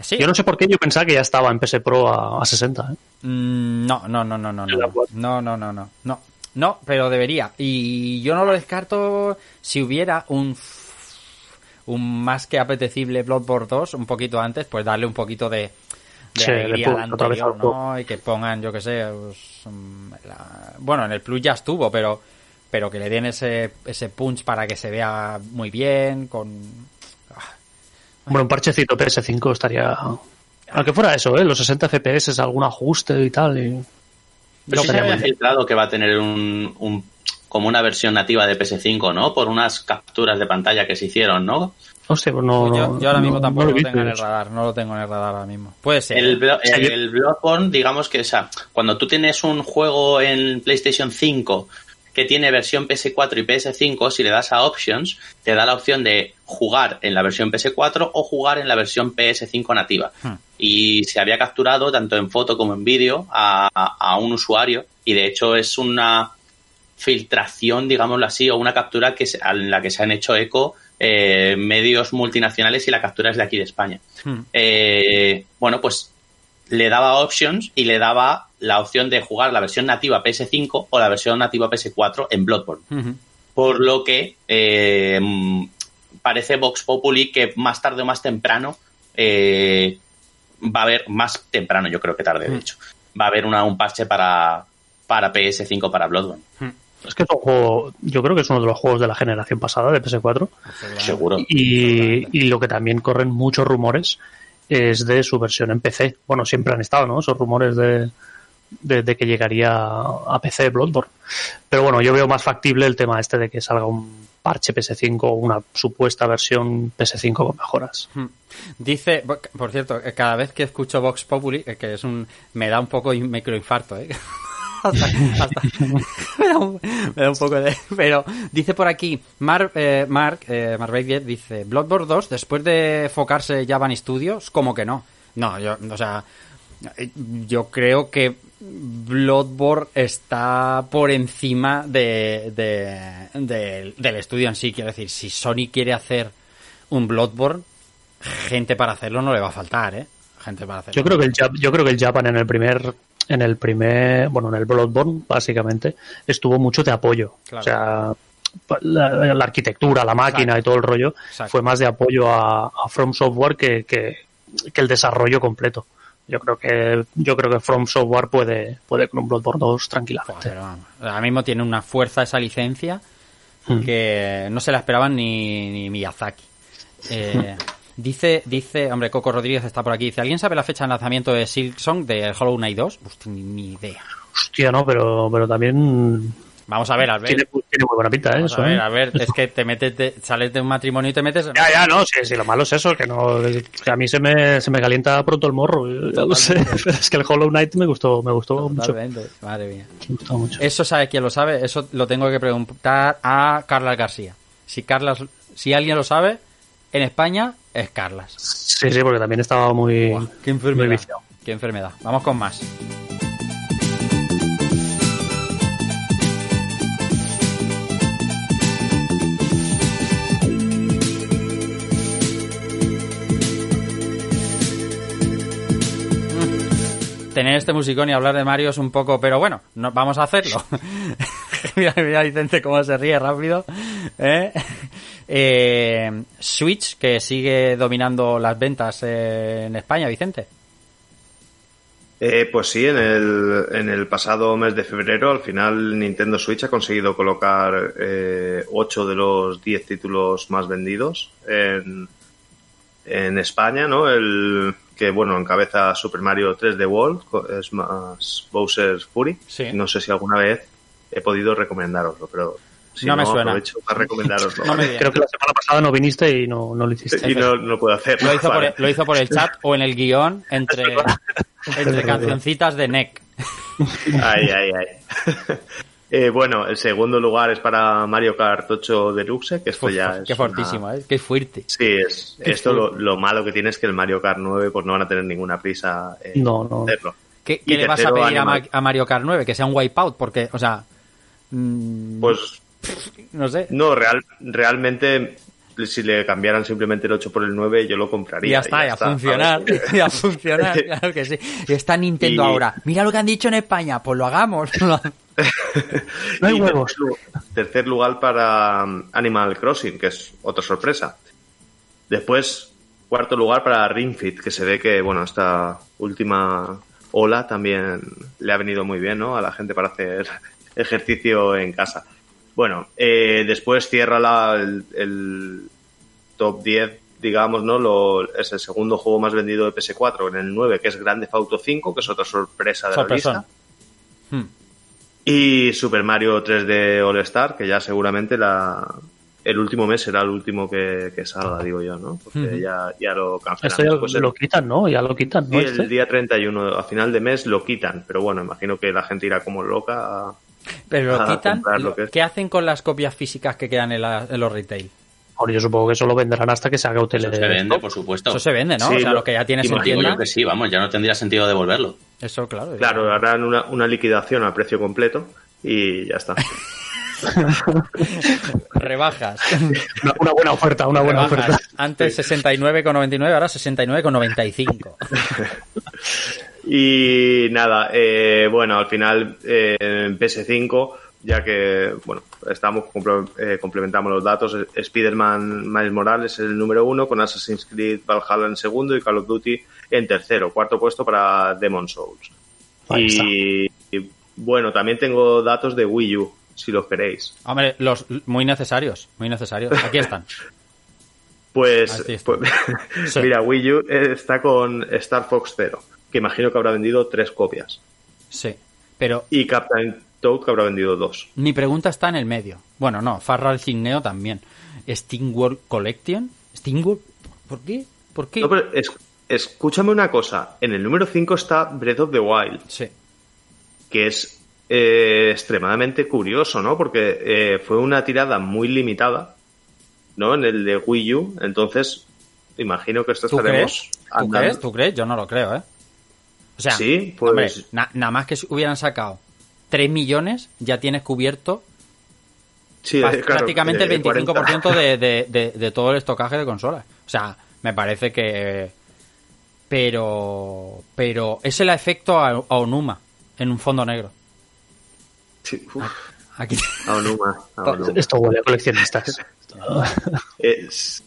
Sí. Yo no sé por qué yo pensaba que ya estaba en PS Pro a, a 60. ¿eh? Mm, No, no, no, no, no, no, no, no, no, no, no, no, pero debería. Y yo no lo descarto si hubiera un un más que apetecible Bloodborne 2 un poquito antes, pues darle un poquito de, de Sí, alegría al anterior. ¿no? Y que pongan, yo que sé, pues, mm, la- bueno, en el Plus ya estuvo, pero pero que le den ese ese punch para que se vea muy bien, con Bueno, un parchecito PS5 estaría... Aunque fuera eso, ¿eh? Los 60 FPS, algún ajuste y tal. Y... Pero sí se había filtrado que va a tener un, un- como una versión nativa de PS5, ¿no? Por unas capturas de pantalla que se hicieron, ¿no? Hostia, pues no, Pues yo, no- yo ahora no- mismo no tampoco lo lo, tengo en el radar, no lo tengo en el radar ahora mismo. Puede ser. El, Blo- el Bloodborne, digamos que, o sea, cuando tú tienes un juego en PlayStation 5 que tiene versión PS4 y PS5, si le das a Options, te da la opción de jugar en la versión PS4 o jugar en la versión PS5 nativa. Hmm. Y se había capturado, tanto en foto como en vídeo, a, a un usuario. Y de hecho es una filtración, digámoslo así, o una captura que se- en la que se han hecho eco eh, medios multinacionales y la captura es de aquí de España. Hmm. Eh, bueno, pues le daba options y le daba la opción de jugar la versión nativa PS5 o la versión nativa PS4 en Bloodborne. Por lo que eh, parece Vox Populi que más tarde o más temprano eh, va a haber, más temprano yo creo que tarde de hecho, va a haber una, un parche para, para PS5 para Bloodborne. Es que es un juego, yo creo que es uno de los juegos de la generación pasada de PS4. Seguro. Y, y lo que también corren muchos rumores es de su versión en PC. Bueno, siempre han estado, ¿no? Esos rumores de, de, que llegaría a PC Bloodborne. Pero bueno, yo veo más factible el tema este de que salga un parche PS5 o una supuesta versión PS5 con mejoras. Hmm. Dice, por cierto, eh, cada vez que escucho Vox Populi, eh, que es un, me da un poco microinfarto, ¿eh? Hasta- hasta- me, da un, me da un poco de... Pero dice por aquí, eh, Mark, eh, Mark dice, Bloodborne 2, después de enfocarse Japan Studios, como que no. No, yo, o sea, yo creo que Bloodborne está por encima de, de- de- del estudio en sí. Quiero decir, si Sony quiere hacer un Bloodborne, gente para hacerlo no le va a faltar, ¿eh? Gente para hacerlo. Yo creo que el yo creo que el Japan en el primer en el primer, bueno, en el Bloodborne básicamente estuvo mucho de apoyo. Claro. O sea, la, la arquitectura, la máquina Exacto. y todo el rollo Exacto. fue más de apoyo a, a From Software que, que, que el desarrollo completo. Yo creo que yo creo que From Software puede puede con un Bloodborne 2 tranquilamente. Pero ahora mismo tiene una fuerza esa licencia Hmm. que no se la esperaban ni, ni Miyazaki. Eh, dice, dice, hombre, Coco Rodríguez está por aquí. Dice, ¿alguien sabe la fecha de lanzamiento de Silksong de Hollow Knight 2? Hostia, ni, idea. Hostia, no, pero pero también Vamos a ver, Albert. tiene, tiene muy buena pinta ¿eh? Vamos eso. a ver, ¿eh? a ver, es que te metes, sales de un matrimonio y te metes en... Ya, ya, no, sí, sí, lo malo es eso, que no, que a mí se me, se me calienta pronto el morro, ya lo sé, pero es que el Hollow Knight me gustó, me gustó mucho, me madre mía. gustó mucho. Eso sabe quién lo sabe, eso lo tengo que preguntar a Carlas García. Si Carlas, si alguien lo sabe, en España es Carlas. Sí, sí, porque también estaba muy, qué muy enfermedad. viciado. Qué enfermedad. Vamos con más. Tener este musicón y hablar de Mario es un poco, pero bueno, no, vamos a hacerlo. mira, mira Vicente cómo se ríe rápido. ¿eh? Eh, Switch, que sigue dominando las ventas eh, en España, Vicente. Eh, pues sí, en el, en el pasado mes de febrero, al final Nintendo Switch ha conseguido colocar eh, 8 de los 10 títulos más vendidos en, en España, ¿no? El que, bueno, encabeza Super Mario 3D World, es más Bowser's Fury. Sí. No sé si alguna vez he podido recomendároslo, pero si No no, me suena. aprovecho para recomendároslo. No me ¿vale? Creo que la semana pasada no viniste y no, no lo hiciste. y no, no puedo hacerlo. Lo hizo, por Vale. lo hizo por el chat o en el guion entre, entre cancioncitas de NEC. Ay, ay, ay. Eh, bueno, el segundo lugar es para Mario Kart 8 Deluxe, que esto ya es. Qué fortísimo, ¿eh? Qué fuerte. Sí, es, esto lo, lo, malo que tiene es que el Mario Kart 9 pues no van a tener ninguna prisa en no, no. hacerlo. ¿Qué, qué le vas a pedir a, Ma a, Mario Kart 9? Que sea un wipeout, porque, o sea. Mmm, pues. No sé. No, real, realmente si le cambiaran simplemente el 8 por el 9, yo lo compraría. Y ya está, y, ya a está, funcionar. Y a funcionar, claro que sí. Y está Nintendo y... ahora. Mira lo que han dicho en España, pues lo hagamos. no hay huevos. Tercer lugar para um, Animal Crossing, que es otra sorpresa. Después, cuarto lugar para Ring Fit, que se ve que, bueno, esta última ola también le ha venido muy bien, ¿no? A la gente para hacer ejercicio en casa. Bueno, eh, después cierra la, el, el, top 10, digamos, ¿no? Lo, es el segundo juego más vendido de PS4, en el 9, que es Grande Theft Auto 5, que es otra sorpresa de Sorpresón. la lista. Hmm. Y Super Mario 3D All Star, que ya seguramente la, el último mes será el último que, que salga, digo yo, ¿no? Porque Ujú. ya, ya lo cancelan. Esto ya Después el- lo quitan, ¿no? Ya lo quitan, ¿no? Este. el día 31, a final de mes lo quitan, pero bueno, imagino que la gente irá como loca. a- Pero lo quitan. lo que. ¿Qué hacen con las copias físicas que quedan en, la- en los retail? Ahora yo supongo que eso lo venderán hasta que se haga UTL Eso se vende, por supuesto. Eso se vende, ¿no? Sí, o sea, lo- lo que ya tienes en tienda. yo que sí, vamos, ya no tendría sentido devolverlo. Eso, claro. Claro, harán una, una liquidación a precio completo y ya está. Rebajas. Una, una buena oferta, una buena Rebajas. oferta. Antes 69,99, ahora 69,95. Y nada, eh, bueno, al final eh, en PS5, ya que, bueno, estamos eh, complementamos los datos, Spider-Man Miles Morales es el número uno, con Assassin's Creed Valhalla en segundo y Call of Duty en tercero, cuarto puesto para Demon Souls. Y, y, bueno, también tengo datos de Wii U, si los queréis. Hombre, los muy necesarios, muy necesarios. Aquí están. Pues, pues Sí. mira, Wii U está con Star Fox Zero, que imagino que habrá vendido tres copias. Sí. Pero Y Captain Toad, que habrá vendido dos. mi pregunta está en el medio. Bueno, no, Farral Cigneo también. Steamworld Collection. Steamworld. ¿Por qué? ¿Por qué? No, pero es- escúchame una cosa. En el número 5 está Breath of the Wild, Sí. que es eh, extremadamente curioso, ¿no? Porque eh, fue una tirada muy limitada, ¿no? En el de Wii U. Entonces, imagino que esto ¿Tú estaremos crees? ¿Tú crees? ¿Tú crees? Yo no lo creo, ¿eh? O sea, Sí, pues- hombre, na- nada más que si hubieran sacado 3 millones, ya tienes cubierto Sí, eh, claro, prácticamente el 25% de, de, de, de todo el estocaje de consolas. O sea, me parece que... Pero... Pero es el efecto a, a Onuma en un fondo negro. Sí, uf, Aquí... Aonuma, Aonuma. Esto huele a coleccionistas. Es-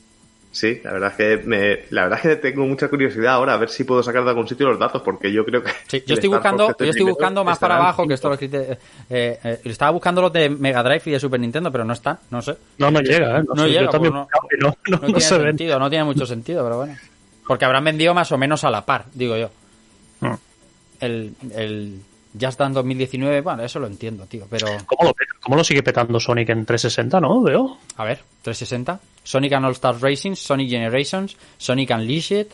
sí, la verdad es que me, la verdad es que tengo mucha curiosidad ahora a ver si puedo sacar de algún sitio los datos porque yo creo que Sí, yo el estoy buscando, yo estoy buscando más para abajo que esto lo escrite- eh, eh, estaba buscando los de Mega Drive y de Super Nintendo, pero no están, no sé. No, no llega, ¿eh? No sé, llega, yo pues no, no, No no tiene se ven. sentido, no tiene mucho sentido, pero bueno. Porque habrán vendido más o menos a la par, digo yo. Mm. El, el Just Dance 2019, bueno, eso lo entiendo, tío, pero ¿Cómo lo, cómo lo sigue petando Sonic en 360, no? Veo. a ver, 360, Sonic and All Star Racing, Sonic Generations, Sonic Unleashed,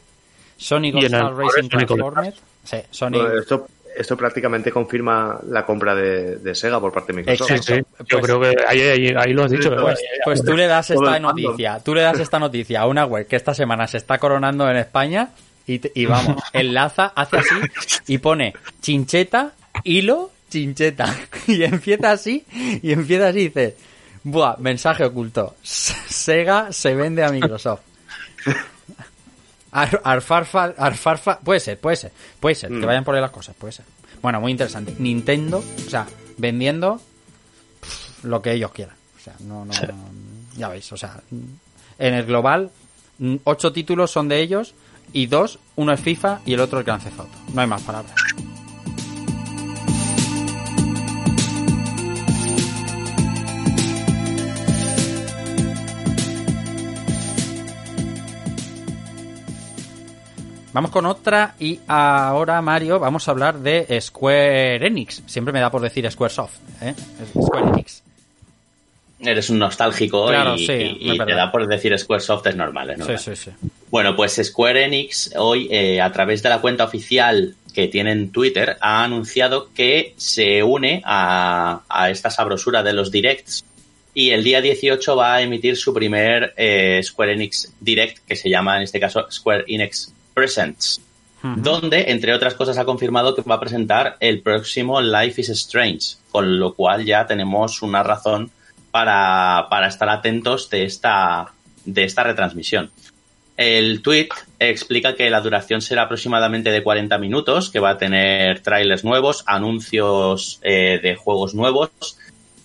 Sonic All en Star Racing Sonic All Transformer, sí, Sonic Bueno, esto, esto prácticamente confirma la compra de, de Sega por parte de Microsoft. Sí, sí. Yo Pues- creo que ahí, ahí, ahí lo has dicho. Pues-. Pues tú le das esta noticia, tú le das esta noticia a una web que esta semana se está coronando en España y, te- y vamos, enlaza, hace así y pone chincheta, hilo, chincheta. Y empieza así, y empieza así y dice, buah, mensaje oculto. Sega se vende a Microsoft. Ar- Arfarfa, Arfarfa, puede ser, puede ser, puede ser, que Mm. vayan por ahí las cosas, puede ser. Bueno, muy interesante. Nintendo, o sea, vendiendo pff, lo que ellos quieran. O sea, no, no, ya veis, o sea, en el global, mm, ocho títulos son de ellos y dos, uno es FIFA y el otro el Grand Theft. No hay más palabras. Vamos con otra y ahora, Mario, vamos a hablar de Square Enix. Siempre me da por decir Squaresoft, ¿eh? Square Enix. Eres un nostálgico Claro, y, sí, y- te da por decir Squaresoft es normal, es Sí, normal. sí, sí. Bueno, pues Square Enix hoy, eh, a través de la cuenta oficial que tienen Twitter, ha anunciado que se une a, a esta sabrosura de los directs y el día 18 va a emitir su primer eh, Square Enix Direct, que se llama en este caso Square Enix Presents, donde, entre otras cosas, ha confirmado que va a presentar el próximo Life is Strange, con lo cual ya tenemos una razón para, para estar atentos de esta, de esta retransmisión. El tweet explica que la duración será aproximadamente de 40 minutos, que va a tener trailers nuevos, anuncios eh, de juegos nuevos.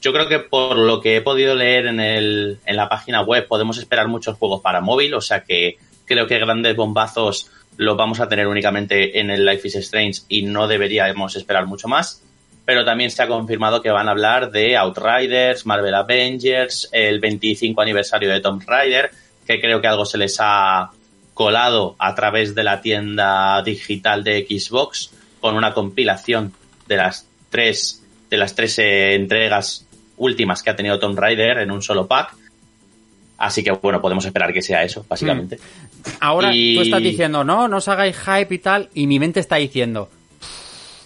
Yo creo que por lo que he podido leer en, el, en la página web podemos esperar muchos juegos para móvil, o sea que creo que grandes bombazos los vamos a tener únicamente en el Life is Strange y no deberíamos esperar mucho más. Pero también se ha confirmado que van a hablar de Outriders, Marvel Avengers, el 25 aniversario de Tomb Raider, que creo que algo se les ha colado a través de la tienda digital de Xbox con una compilación de las tres de las tres eh, entregas últimas que ha tenido Tomb Raider en un solo pack. Así que bueno, podemos esperar que sea eso, básicamente. Ahora Y- tú estás diciendo, no, no os hagáis hype y tal, y mi mente está diciendo,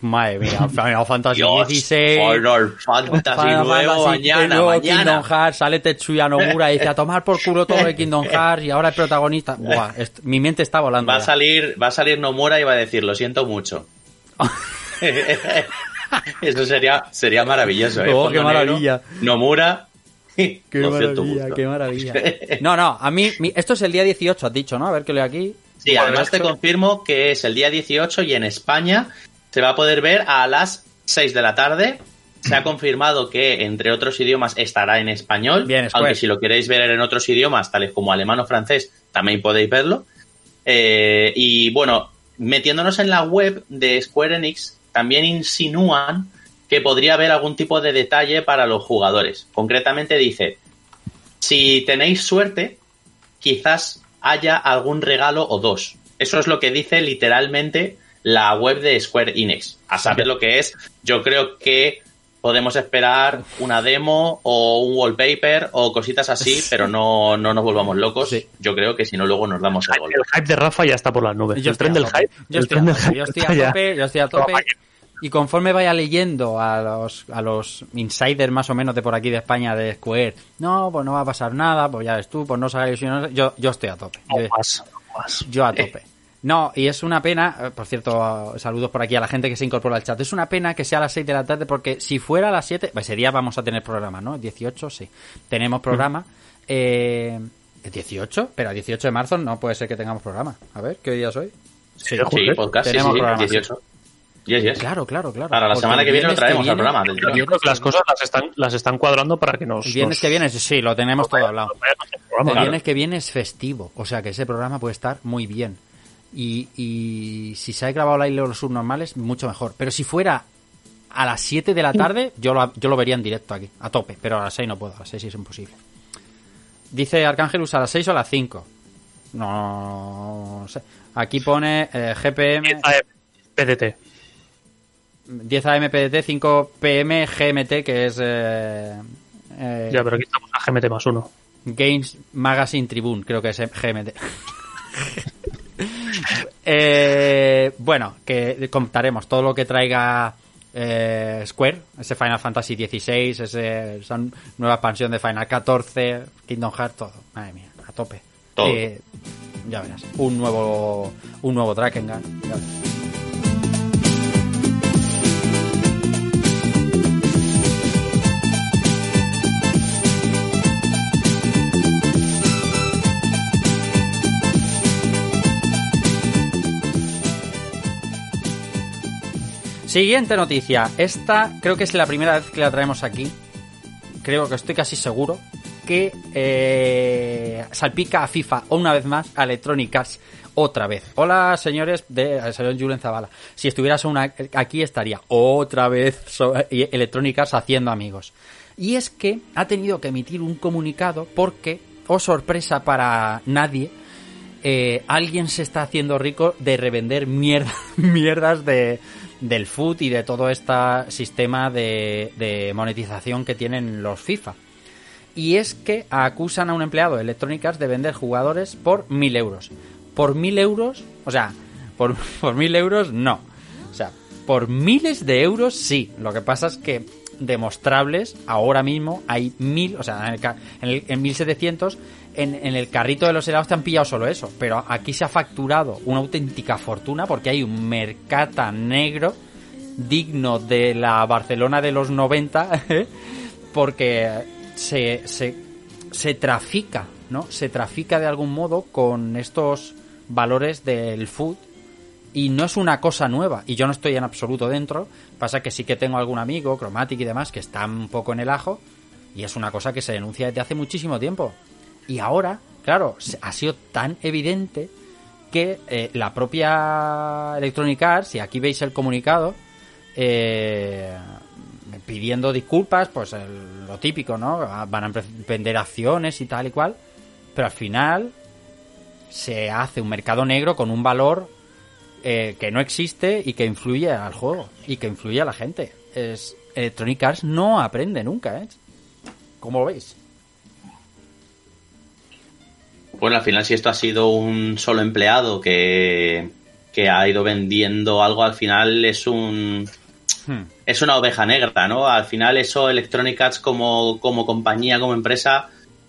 madre mía, Final Fantasy Dios, 16. Final Fantasy Final nuevo Fantasy, mañana, mañana. Kingdom Hearts, sale Tetsuya Nomura y dice a tomar por culo todo de Kingdom Hearts y ahora el protagonista. Buah, mi mente está volando. Va a ya. salir, va a salir Nomura y va a decir, lo siento mucho. Eso sería, sería maravilloso, ¿eh? Oh, qué negro, maravilla. Nomura. Qué lo maravilla, qué maravilla. No, no, a mí, mi- esto es el día 18, has dicho, ¿no? A ver que leo aquí. Sí, además te confirmo que es el día 18 y en España se va a poder ver a las 6 de la tarde. Se ha confirmado que, entre otros idiomas, estará en español. Bien, aunque si lo queréis ver en otros idiomas, tales como alemán o francés, también podéis verlo. Eh, y bueno, metiéndonos en la web de Square Enix, también insinúan que podría haber algún tipo de detalle para los jugadores. Concretamente dice, si tenéis suerte, quizás haya algún regalo o dos. Eso es lo que dice literalmente la web de Square Enix. A saber lo que es, yo creo que podemos esperar una demo o un wallpaper o cositas así, pero no, no nos volvamos locos. Sí. Yo creo que si no, luego nos damos el gol. El hype de Rafa ya está por las nubes. Yo el tren estoy del a tope. hype. Yo estoy a tope, yo estoy a tope, a Y conforme vaya leyendo a los, a los insiders más o menos de por aquí de España de Square, no, pues no va a pasar nada, pues ya ves tú, pues no no, yo, yo estoy a tope. No Yo- más, no más. Yo a tope. No, y es una pena, eh, por cierto, saludos por aquí a la gente que se incorpora al chat. Es una pena que sea a las 6 de la tarde porque si fuera a las 7, pues ese día vamos a tener programa, ¿no? 18, sí. Tenemos programa. Eh, ¿el 18? Pero el 18 de marzo no puede ser que tengamos programa. A ver, ¿qué día es hoy? Sí, Sí, podcast, sí, Tenemos sí, programa, 18. Yes, yes. Claro, claro, claro. Para la Porque semana que viene lo traemos al viene- programa del. Yo creo que las cosas las están, las están cuadrando para que nos. El viernes nos- que viene, sí, lo tenemos todo hablado. programa, El claro. viernes que viene es festivo, o sea que ese programa puede estar muy bien. Y, y si se ha grabado la isla de los subnormales, mucho mejor. Pero si fuera a las 7 de la tarde, yo lo, yo lo vería en directo aquí, a tope. Pero a las 6 no puedo, a las 6 sí es imposible. Dice Arcángelus a las 6 o a las 5. No, sé. Aquí pone eh, GPM 10 AM, PDT. 10 AM PDT, 5 PM GMT, que es eh, eh, Ya, pero aquí estamos a GMT más uno. Games Magazine Tribune, creo que es GMT. Eh, bueno, que contaremos todo lo que traiga eh, Square, ese Final Fantasy XVI, ese, esa nueva expansión de Final 14, Kingdom Hearts, todo. Madre mía, a tope. Todo. Eh, ya verás, un nuevo, un nuevo Drakengard. ya verás. Siguiente noticia. Esta creo que es la primera vez que la traemos aquí. Creo que estoy casi seguro que eh, salpica a FIFA una vez más a Electronic Arts otra vez. Hola señores de señor Julen Zavala. Si estuvieras aquí estaría otra vez so- Electronic Arts haciendo amigos. Y es que ha tenido que emitir un comunicado porque, oh sorpresa para nadie, eh, alguien se está haciendo rico de revender mierda, mierdas de, del food y de todo este sistema de, de monetización que tienen los FIFA. Y es que acusan a un empleado de Electronic Arts de vender jugadores por mil euros. Por mil euros, o sea, por, por mil euros no. sea, por miles de euros sí. Lo que pasa es que demostrables ahora mismo hay mil, o sea, en, el- en 1700 en, el carrito de los helados te han pillado solo eso, pero aquí se ha facturado una auténtica fortuna porque hay un mercata negro digno de la Barcelona de los 90 ¿eh? porque se, se, se trafica, ¿no? Se trafica de algún modo con estos valores del food y no es una cosa nueva y yo no estoy en absoluto dentro pasa que sí que tengo algún amigo Chromatic y demás que están un poco en el ajo y es una cosa que se denuncia desde hace muchísimo tiempo y ahora claro ha sido tan evidente que eh, la propia Electronic Arts y aquí veis el comunicado eh, pidiendo disculpas pues lo típico no van a vender acciones y tal y cual pero al final se hace un mercado negro con un valor eh, que no existe y que influye al juego y que influye a la gente. Es, Electronic Arts no aprende nunca, ¿eh? ¿Cómo veis? Bueno, al final si esto ha sido un solo empleado que, que ha ido vendiendo algo, al final es un Hmm. es una oveja negra, ¿no? Al final eso Electronic Arts como, como compañía, como empresa,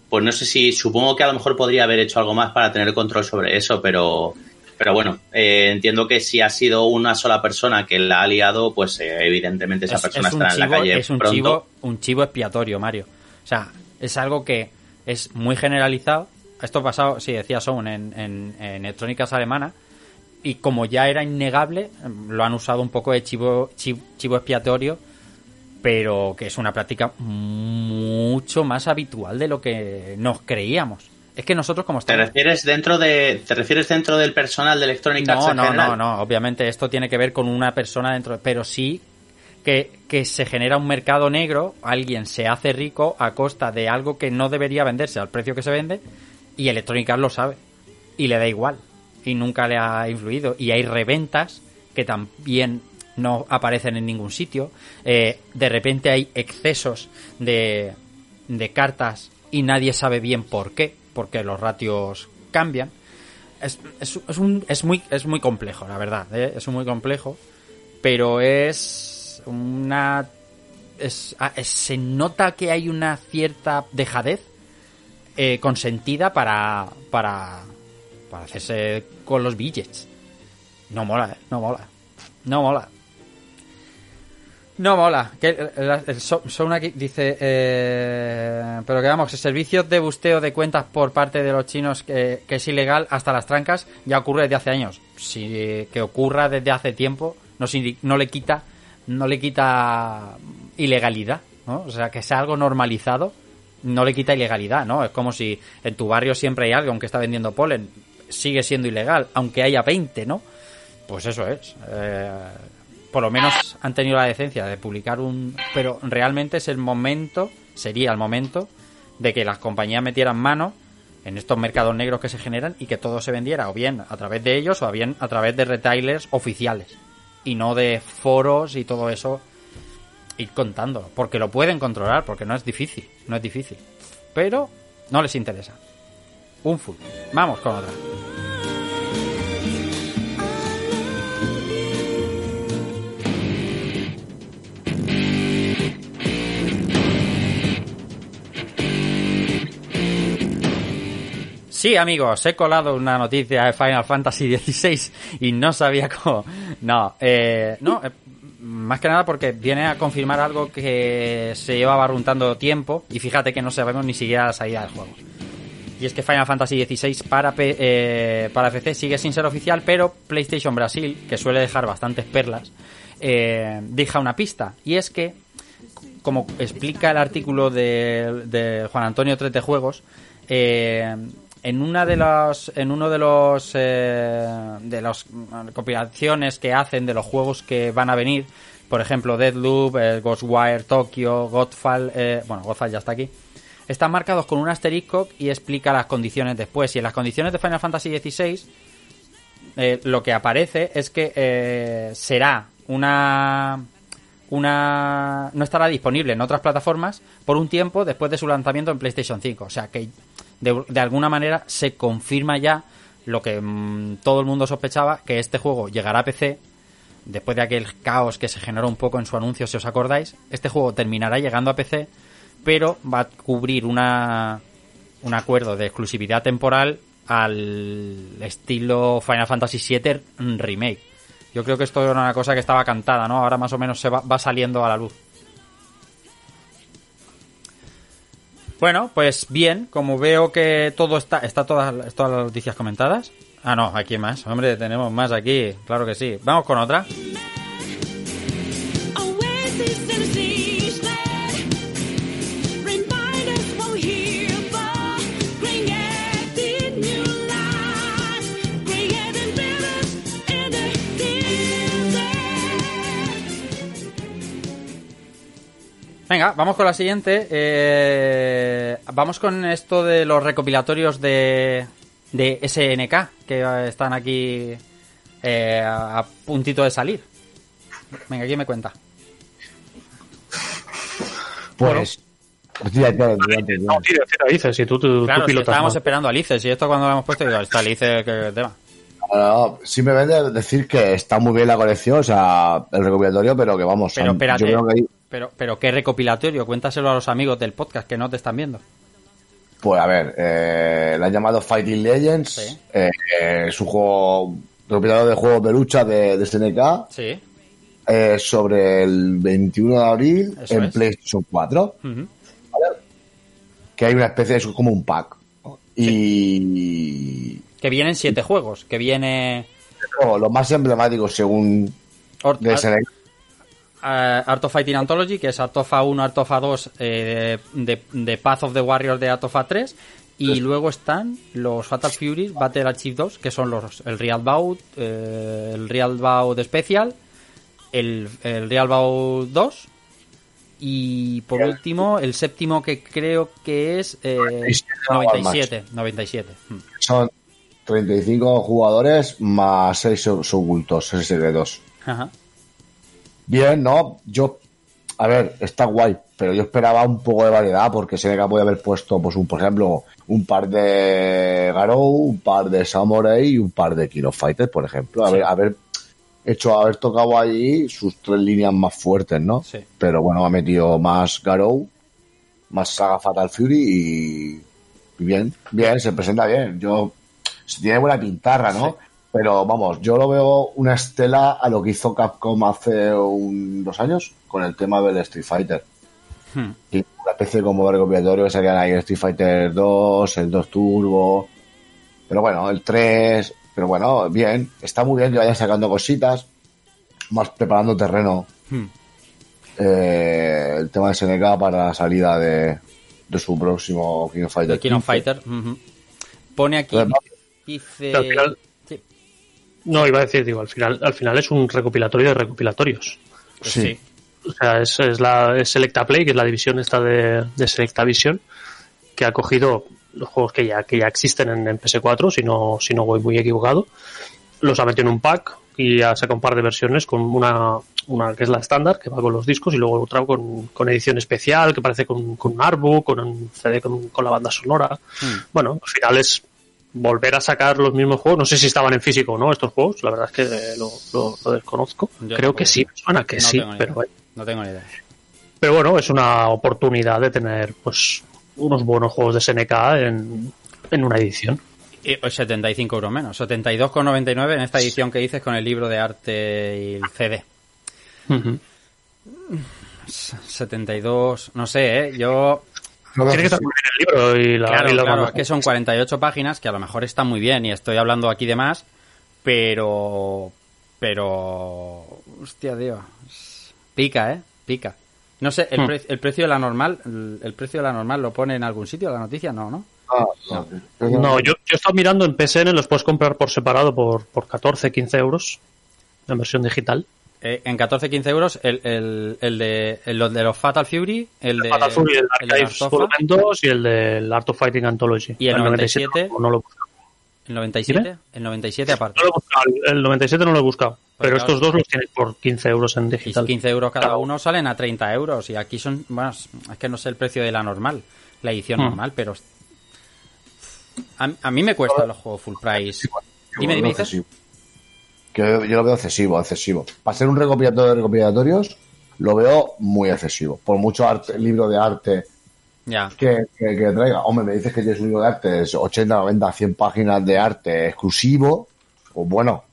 pues no sé si, supongo que a lo mejor podría haber hecho algo más para tener control sobre eso, pero, pero bueno, eh, entiendo que si ha sido una sola persona que la ha liado, pues eh, evidentemente esa Es, persona es estará en la calle es un pronto. chivo, un chivo expiatorio, Mario. O sea, es algo que es muy generalizado. Esto ha pasado, sí, decía Sound, en, en, en electrónicas alemana. Y como ya era innegable, lo han usado un poco de chivo, chivo, chivo expiatorio, pero que es una práctica mucho más habitual de lo que nos creíamos. Es que nosotros como ¿Te estamos... refieres dentro de, te refieres dentro del personal de Electronic Arts No, no, general? no, no. Obviamente esto tiene que ver con una persona dentro, pero sí que, que se genera un mercado negro, alguien se hace rico a costa de algo que no debería venderse al precio que se vende y Electronic Arts lo sabe y le da igual y nunca le ha influido y hay reventas que también no aparecen en ningún sitio. Eh, de repente hay excesos de, de cartas y nadie sabe bien por qué, porque los ratios cambian. Es, es, un, es, muy, es muy complejo, la verdad. ¿eh? Es muy complejo, pero es una... Es, ah, se nota que hay una cierta dejadez eh, consentida para, para, para hacerse con los billets. No mola, ¿eh? No mola. No mola. No mola. Que el, el- el So- Sound aquí dice, eh, pero que vamos, servicios de busteo de cuentas por parte de los chinos que, que es ilegal hasta las trancas ya ocurre desde hace años. Si que ocurra desde hace tiempo no, no le quita no le quita ilegalidad, ¿no? O sea, que sea algo normalizado no le quita ilegalidad, ¿no? Es como si en tu barrio siempre hay alguien que está vendiendo polen, sigue siendo ilegal, aunque haya 20, ¿no? Pues eso es. Eh, por lo menos han tenido la decencia de publicar un... Pero realmente es el momento, sería el momento, de que las compañías metieran mano en estos mercados negros que se generan y que todo se vendiera o bien a través de ellos o bien a través de retailers oficiales y no de foros y todo eso ir contándolo, porque lo pueden controlar, porque no es difícil, no es difícil, pero no les interesa. Un full. Vamos con otra. Sí, amigos, he colado una noticia de Final Fantasy XVI y no sabía cómo. No, eh, no, eh, más que nada porque viene a confirmar algo que se lleva barruntando tiempo y fíjate que no sabemos ni siquiera la salida del juego. Y es que Final Fantasy XVI para, P- eh, para PC sigue sin ser oficial, pero PlayStation Brasil, que suele dejar bastantes perlas, eh, deja una pista. Y es que, como explica el artículo de, de Juan Antonio Trete Juegos, eh, en una de los en uno de los eh, de las compilaciones que hacen de los juegos que van a venir por ejemplo Deadloop, eh, Ghostwire Tokyo, Godfall eh, bueno Godfall ya está aquí están marcados con un asterisco y explica las condiciones después. Y en las condiciones de Final Fantasy XVI eh, lo que aparece es que eh, será una una no estará disponible en otras plataformas por un tiempo después de su lanzamiento en PlayStation 5 o sea que de, de alguna manera se confirma ya lo que mm, todo el mundo sospechaba que este juego llegará a PC después de aquel caos que se generó un poco en su anuncio, si os acordáis, este juego terminará llegando a PC, pero va a cubrir una, un acuerdo de exclusividad temporal al estilo Final Fantasy VII Remake. Yo creo que esto era una cosa que estaba cantada, ¿no? Ahora más o menos se va, va saliendo a la luz. Bueno, pues bien, como veo que todo está, está todas, todas las noticias comentadas. Ah, no, aquí más. Hombre, tenemos más aquí, claro que sí. Vamos con otra. Venga, vamos con la siguiente. Eh, vamos con esto de los recopilatorios de, de SNK que están aquí eh, a a puntito de salir. Venga, ¿quién me cuenta? Pues. Tira, tira, tira, tira. No, tira, tira, dices, si tú, tú, Claro, pilotas estábamos esperando a Alice y esto cuando lo hemos puesto digo, está Alice, que tema. No, simplemente decir que está muy bien la colección, o sea, el recopilatorio, pero que vamos, Pero espérate, yo creo que hay- pero, pero qué recopilatorio, cuéntaselo a los amigos del podcast que no te están viendo. pues a ver, eh, la han llamado Fighting Legends, Sí. eh, es un juego, recopilatorio de juegos de lucha de, de SNK, Sí. eh, sobre el 21 de abril Eso en es. PlayStation 4, Ujú. que hay una especie de, es como un pack, y Que vienen siete juegos, que viene no, los más emblemáticos según Or- de SNK, eh, Art of Fighting Anthology, que es Artofa 1, Artofa 2, eh, de, de Path of the Warriors de Artofa 3. Y luego están los Fatal Furies Battle Archive 2, que son los el Real Bout, eh, el Real Bout Special, el, el Real Bout 2. Y por último, el séptimo que creo que es eh, 97. 97. Mm. son 35 jugadores más 6 ocultos, 6 secretos. Ajá. Bien, ¿no? Yo, a ver, está guay, pero yo esperaba un poco de variedad porque SNK podía haber puesto, pues, un, por ejemplo, un par de Garou, un par de Samurai y un par de King of Fighters, por ejemplo. A ver, haber hecho, haber tocado allí sus tres líneas más fuertes, ¿no? Sí. Pero bueno, ha metido más Garou, más Saga Fatal Fury y, y bien, bien, se presenta bien. Yo, se tiene buena pintarra, ¿no? Pero vamos, yo lo veo una estela a lo que hizo Capcom hace un, dos años con el tema del Street Fighter. Hmm. Y una especie como de recopilatorio que salían ahí el Street Fighter 2, el 2 Turbo. Pero bueno, el 3. Pero bueno, bien. Está muy bien que vayan sacando cositas. Más preparando terreno. Hmm. eh, el tema de SNK para la salida de, de su próximo King of Fighter. King of 15. Fighter. ujú. Pone aquí. Dice. Al final- Sí, No, iba a decir, digo, al final, al final es un recopilatorio de recopilatorios. pues Sí. sí. O sea, es, es la es Selecta Play, que es la división esta de, de Selecta Vision, que ha cogido los juegos que ya, que ya existen en, en PS4, si no, si no voy muy equivocado, los ha metido en un pack y ha sacado un par de versiones con una, una que es la estándar, que va con los discos, y luego otra con, con edición especial, que parece con, con un artbook, con un CD con, con la banda sonora. Hmm. Bueno, al final es volver a sacar los mismos juegos. No sé si estaban en físico o no estos juegos, la verdad es que eh, lo, lo- lo desconozco. Yo Creo que sí, suena que No sí, pero bueno. No tengo ni idea. Pero bueno, es una oportunidad de tener pues unos buenos juegos de SNK en, en una edición. Y, pues, 75 euros menos. 72,99 en esta edición que dices con el libro de arte y el CD. 72, no sé, ¿eh? Yo... Tiene que estar muy bien el libro y la, Claro, y la claro, que son 48 páginas que a lo mejor están muy bien y estoy hablando aquí de más, pero... Pero... Hostia, Dios. Pica, ¿eh? Pica. No sé, el, Hmm. pre- el precio de la normal, el, el precio de la normal lo pone en algún sitio la noticia, no, ¿no? Ah, no, no. No, yo, yo he estado mirando en PSN, los puedes comprar por separado por, por 14, 15 euros en versión digital. Eh, en 14-15 euros el, el, el de, el de los Fatal Fury, el de, Fatal Fury, el el de Archives Artofa, Volumen 2 y el del Art of Fighting Anthology. Y el 97, no, no lo el 97, ¿Dime? el 97 aparte. No lo he buscado, el 97 no lo he buscado. Pues Pero claro. estos dos los tienes por 15 euros en Y digital. 15 euros cada Claro. uno salen a 30 euros. Y aquí son, bueno, es que no sé el precio de la normal, la edición Hmm. normal, pero. A, a mí me cuesta los juegos full price. Dime, dime, dices. Que yo lo veo excesivo, excesivo. Para ser un recopilatorio de recopilatorios, lo veo muy excesivo. Por mucho arte, libro de arte que, que- que traiga. Hombre, me dices que tienes un libro de arte, es 80, 90, 100 páginas de arte exclusivo. Pues bueno,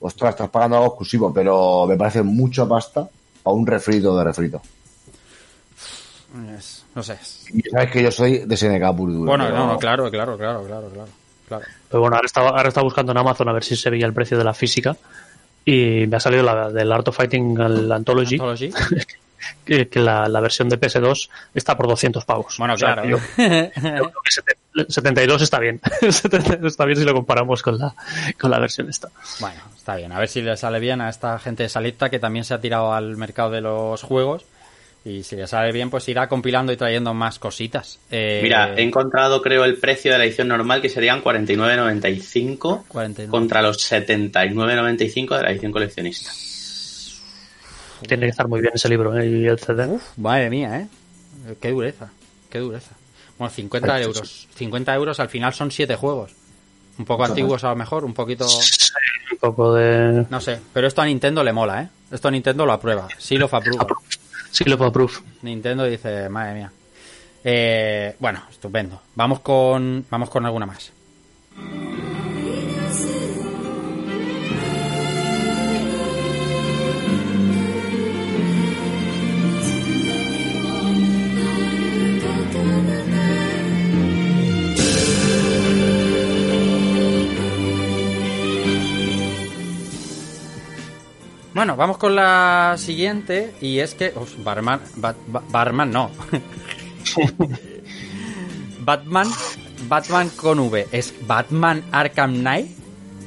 ostras, estás pagando algo exclusivo, pero me parece mucha pasta para un refrito de refrito. No sé. Y sabes que yo soy de SNK puro. Bueno, no, no, claro, claro, claro, claro, claro. Claro. Pero bueno, ahora estaba, ahora estaba buscando en Amazon a ver si se veía el precio de la física. Y me ha salido la del Art of Fighting al Anthology, Anthology. que, que la, la versión de PS2 está por 200 pavos. Bueno, O sea, claro. yo- yo creo que seten- 72 está bien. 72 está bien si lo comparamos con la, con la versión esta. Bueno, está bien. A ver si le sale bien a esta gente de Salita que también se ha tirado al mercado de los juegos. Y si le sale bien, pues irá compilando y trayendo más cositas. Eh, Mira, he encontrado, creo, el precio de la edición normal que serían 49.95 49. contra los 79.95 de la edición coleccionista. Tiene que estar muy bien ese libro ¿eh? y el CD. Madre mía, ¿eh? Qué dureza, qué dureza. Bueno, 50 Ay, euros. 50 euros al final son 7 juegos. Un poco antiguos a lo mejor, un poquito... Un poco de. No sé, pero esto a Nintendo le mola, ¿eh? Esto a Nintendo lo aprueba. Sí lo aprueba. Lo puedo proof. Nintendo dice, madre mía. Eh, bueno, estupendo. Vamos con, vamos con alguna más. Bueno, vamos con la siguiente y es que... uf, Barman, Bat- Barman no. Batman, Batman con V, ¿es Batman Arkham Knight?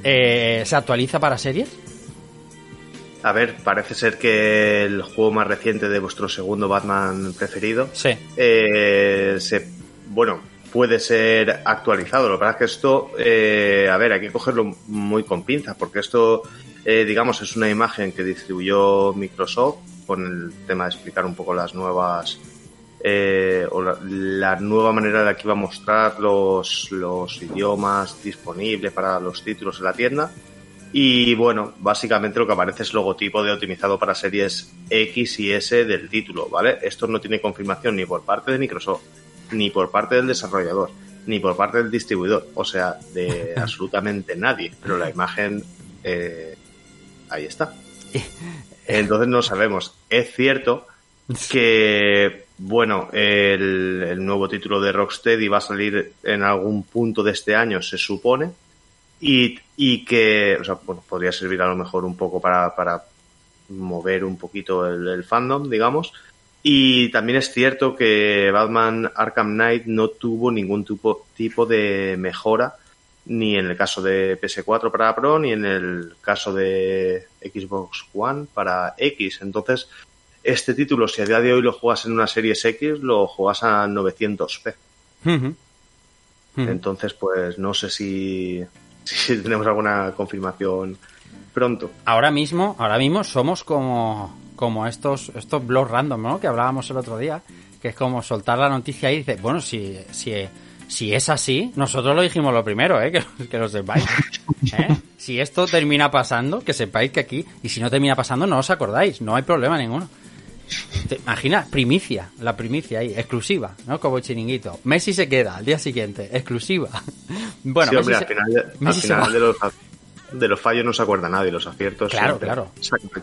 Eh, ¿Se actualiza para series? A ver, parece ser que el juego más reciente de vuestro segundo Batman preferido Sí. eh, se, bueno, puede ser actualizado. Lo que pasa es que esto, eh, a ver, hay que cogerlo muy con pinzas, porque esto, eh, digamos, es una imagen que distribuyó Microsoft con el tema de explicar un poco las nuevas, eh, o la, la nueva manera de la que iba a mostrar los, los idiomas disponibles para los títulos en la tienda. Y bueno, básicamente lo que aparece es logotipo de optimizado para series X y S del título, ¿vale? Esto no tiene confirmación ni por parte de Microsoft, ni por parte del desarrollador, ni por parte del distribuidor, o sea, de absolutamente nadie. Pero la imagen, eh, ahí está. Entonces no sabemos. Es cierto que, bueno, el, el nuevo título de Rocksteady va a salir en algún punto de este año, se supone, y, y que, o sea, bueno, podría servir a lo mejor un poco para, para mover un poquito el, el fandom, digamos. Y también es cierto que Batman Arkham Knight no tuvo ningún tipo, tipo de mejora, ni en el caso de PS4 para Pro, ni en el caso de Xbox One para X. Entonces, este título, si a día de hoy lo juegas en una Series X, lo juegas a 900p. Ujú. Ujú. Entonces, pues no sé si, si tenemos alguna confirmación pronto. Ahora mismo, ahora mismo somos como, como estos, estos blogs random, ¿no? Que hablábamos el otro día, que es como soltar la noticia y dices, bueno, si, si, si es así, nosotros lo dijimos lo primero, ¿eh? Que, que lo sepáis. ¿eh? Si esto termina pasando, que sepáis que aquí, y si no termina pasando, no os acordáis, no hay problema ninguno. ¿Te imaginas? Primicia, la primicia ahí, exclusiva, ¿no? Como chiringuito. Messi se queda al día siguiente, exclusiva. Bueno, sí, hombre, al final, de- Messi final los, de los fallos no se acuerda nadie, los aciertos. Claro, claro.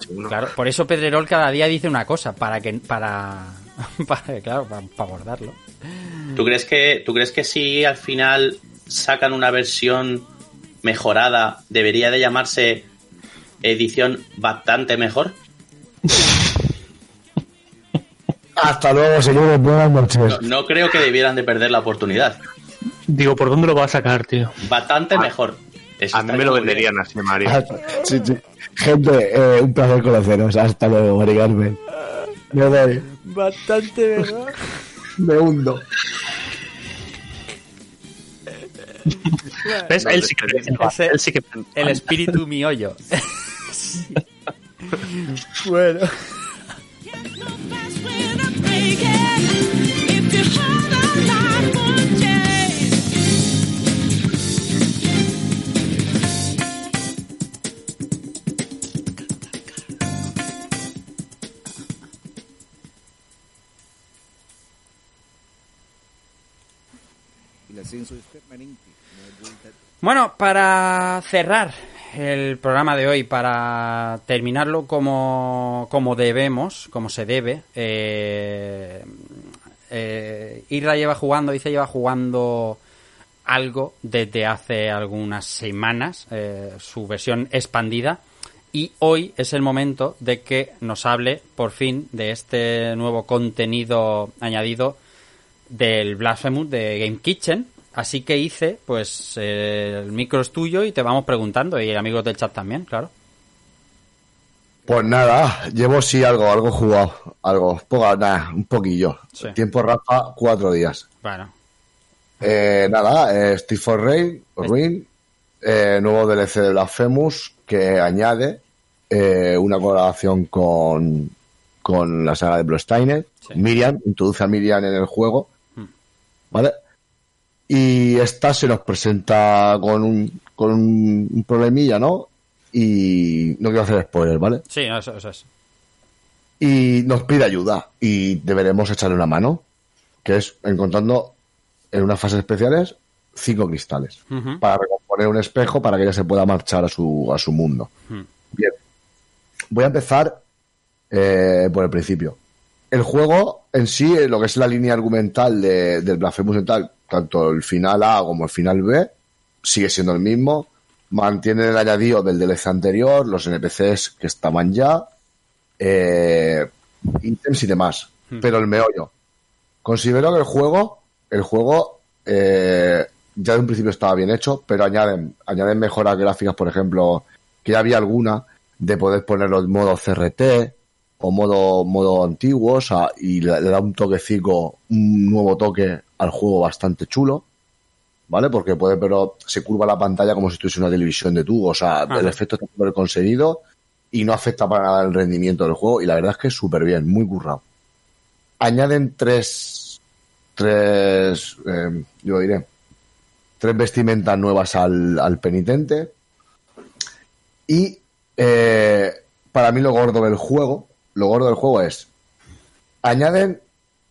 uno. Por eso Pedrerol cada día dice una cosa, para que, para, para claro, para, para abordarlo. ¿Tú crees que, tú crees que si al final sacan una versión mejorada, debería de llamarse edición bastante mejor? Hasta luego, señores. Buenas noches. No creo que debieran de perder la oportunidad. Digo, ¿por dónde lo va a sacar, tío? Bastante mejor. Eso A mí me lo bien. venderían así, Mario. Hasta- sí, sí. Gente, eh, un placer conoceros. Hasta luego, Mari Carmen. Me doy. Bastante, ¿verdad? Me hundo. ¿Ves? Sí que, ese, él sí que... El espíritu mi El ascenso es permanente. Bueno, para cerrar el programa de hoy, para terminarlo como, como debemos, como se debe, eh, eh, lleva jugando, dice lleva jugando algo desde hace algunas semanas, eh, su versión expandida, y hoy es el momento de que nos hable por fin de este nuevo contenido añadido del Blasphemous de Game Kitchen. Así que hice, pues, eh, el micro es tuyo y te vamos preguntando, y amigos del chat también, claro. Pues nada, llevo sí algo, algo jugado, algo, poco, nada, un poquillo. Sí. Tiempo Rafa, cuatro días. Bueno, Eh, nada, eh, Steve for Rain, Ruin, eh, nuevo DLC de Blasphemous que añade eh, una colaboración con, con la saga de Bloodstained. Sí. Miriam, introduce a Miriam en el juego. Hmm. ¿Vale? Y esta se nos presenta con un, con un, problemilla, ¿no? Y no quiero hacer spoilers, ¿vale? sí, no, eso, eso es. y nos pide ayuda y deberemos echarle una mano, que es encontrando en unas fases especiales cinco cristales para recomponer un espejo para que ella se pueda marchar a su, a su mundo. Bien, voy a empezar eh, por el principio. El juego en sí, eh, lo que es la línea argumental de- del Blasphemous y tal, tanto el final A como el final B, sigue siendo el mismo. Mantiene el añadido del DLC anterior, los NPCs que estaban ya, eh, ítems y demás. Pero el meollo. Considero que el juego, el juego eh, ya de un principio estaba bien hecho, pero añaden, añaden mejoras gráficas, por ejemplo, que ya había alguna de poder ponerlo en modo CRT o modo, modo antiguo, o sea, y le, le da un toquecico, un nuevo toque al juego bastante chulo. ¿Vale? Porque puede, pero se curva la pantalla como si estuviese una televisión de tubo. O sea, Ajá. el efecto está súper conseguido y no afecta para nada el rendimiento del juego. Y la verdad es que es súper bien, muy currado. Añaden tres, tres, eh, yo diré, tres vestimentas nuevas al, al penitente. Y eh, para mí lo gordo del juego, lo gordo del juego es, añaden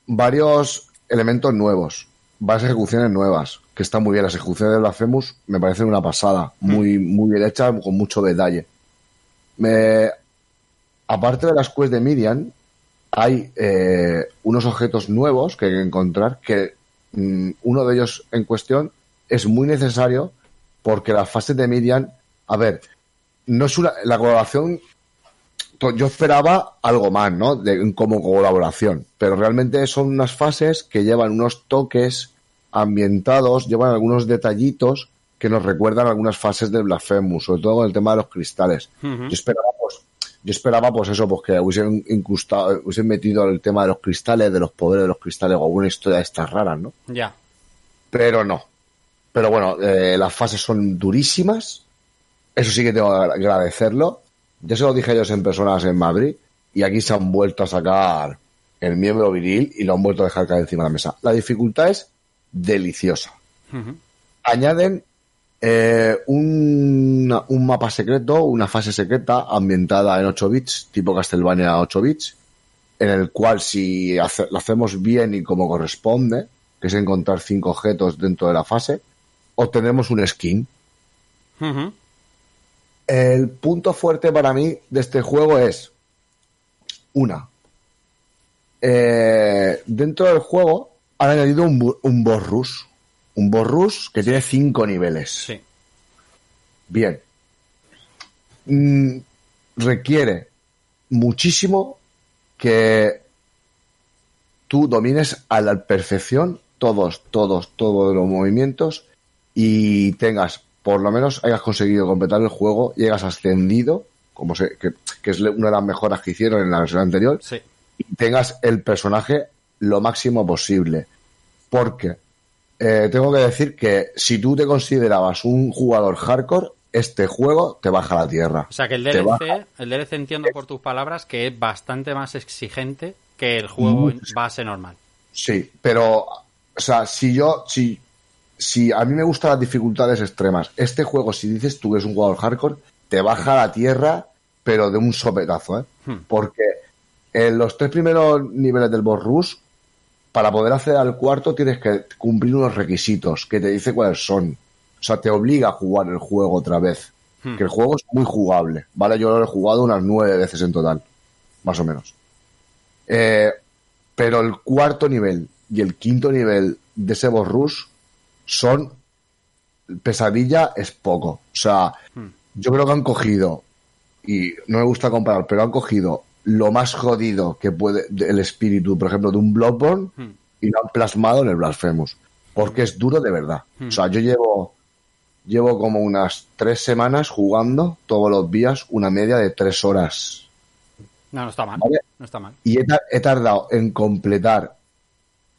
varios elementos nuevos, varias ejecuciones nuevas, que están muy bien. Las ejecuciones de Blasphemous me parecen una pasada, muy, muy bien hechas, con mucho detalle. Me, aparte de las quests de Miriam, hay eh, unos objetos nuevos que hay que encontrar, que mm, uno de ellos en cuestión es muy necesario porque las fases de Miriam, a ver, no es una, la colaboración, yo esperaba algo más, ¿no? De, como colaboración, pero realmente son unas fases que llevan unos toques ambientados, llevan algunos detallitos que nos recuerdan algunas fases de Blasphemous, sobre todo con el tema de los cristales. Yo esperaba, pues, yo esperaba, pues eso, pues que hubiesen incrustado, hubiesen metido el tema de los cristales, de los poderes de los cristales, o alguna historia de estas raras, ¿no? Ya. Pero no. Pero bueno, eh, las fases son durísimas. Eso sí que tengo que agradecerlo. Ya se lo dije a ellos en personas en Madrid. Y aquí se han vuelto a sacar el miembro viril y lo han vuelto a dejar caer encima de la mesa. La dificultad es deliciosa. Añaden eh, un, un mapa secreto, una fase secreta ambientada en 8 bits, tipo Castlevania 8 bits, en el cual si hace- lo hacemos bien y como corresponde, que es encontrar cinco objetos dentro de la fase, obtendremos un skin. El punto fuerte para mí de este juego es una. eh, dentro del juego han añadido un, un boss rush. Un boss rush que tiene cinco niveles. Sí. Bien. Mm, requiere muchísimo que tú domines a la perfección todos, todos, todos los movimientos y tengas, por lo menos hayas conseguido completar el juego y hayas ascendido, como se, que, que es una de las mejoras que hicieron en la versión anterior, Sí. y tengas el personaje lo máximo posible. Porque eh, tengo que decir que si tú te considerabas un jugador hardcore, este juego te baja la tierra. O sea que el. DLC, el DLC entiendo por tus palabras que es bastante más exigente que el juego Mucho. en base normal. Sí, pero, o sea, si yo, si, si a mí me gustan las dificultades extremas, este juego, si dices tú que es un jugador hardcore, te baja a la tierra, pero de un sopetazo, ¿eh? Hmm. Porque en los tres primeros niveles del boss rush para poder acceder al cuarto tienes que cumplir unos requisitos que te dice cuáles son. O sea, te obliga a jugar el juego otra vez. Hmm. Que el juego es muy jugable, ¿vale? Yo lo he jugado unas nueve veces en total, más o menos. Eh, pero el cuarto nivel y el quinto nivel de ese boss rush son pesadilla es poco. O sea, yo creo que han cogido, y no me gusta comparar, pero han cogido lo más jodido que puede el espíritu, por ejemplo, de un Bloodborne Hmm. y lo han plasmado en el Blasphemous. Porque es duro de verdad. O sea, yo llevo, llevo como unas tres semanas jugando todos los días una media de tres horas. No, no está mal. Vale. No está mal. Y he tardado en completar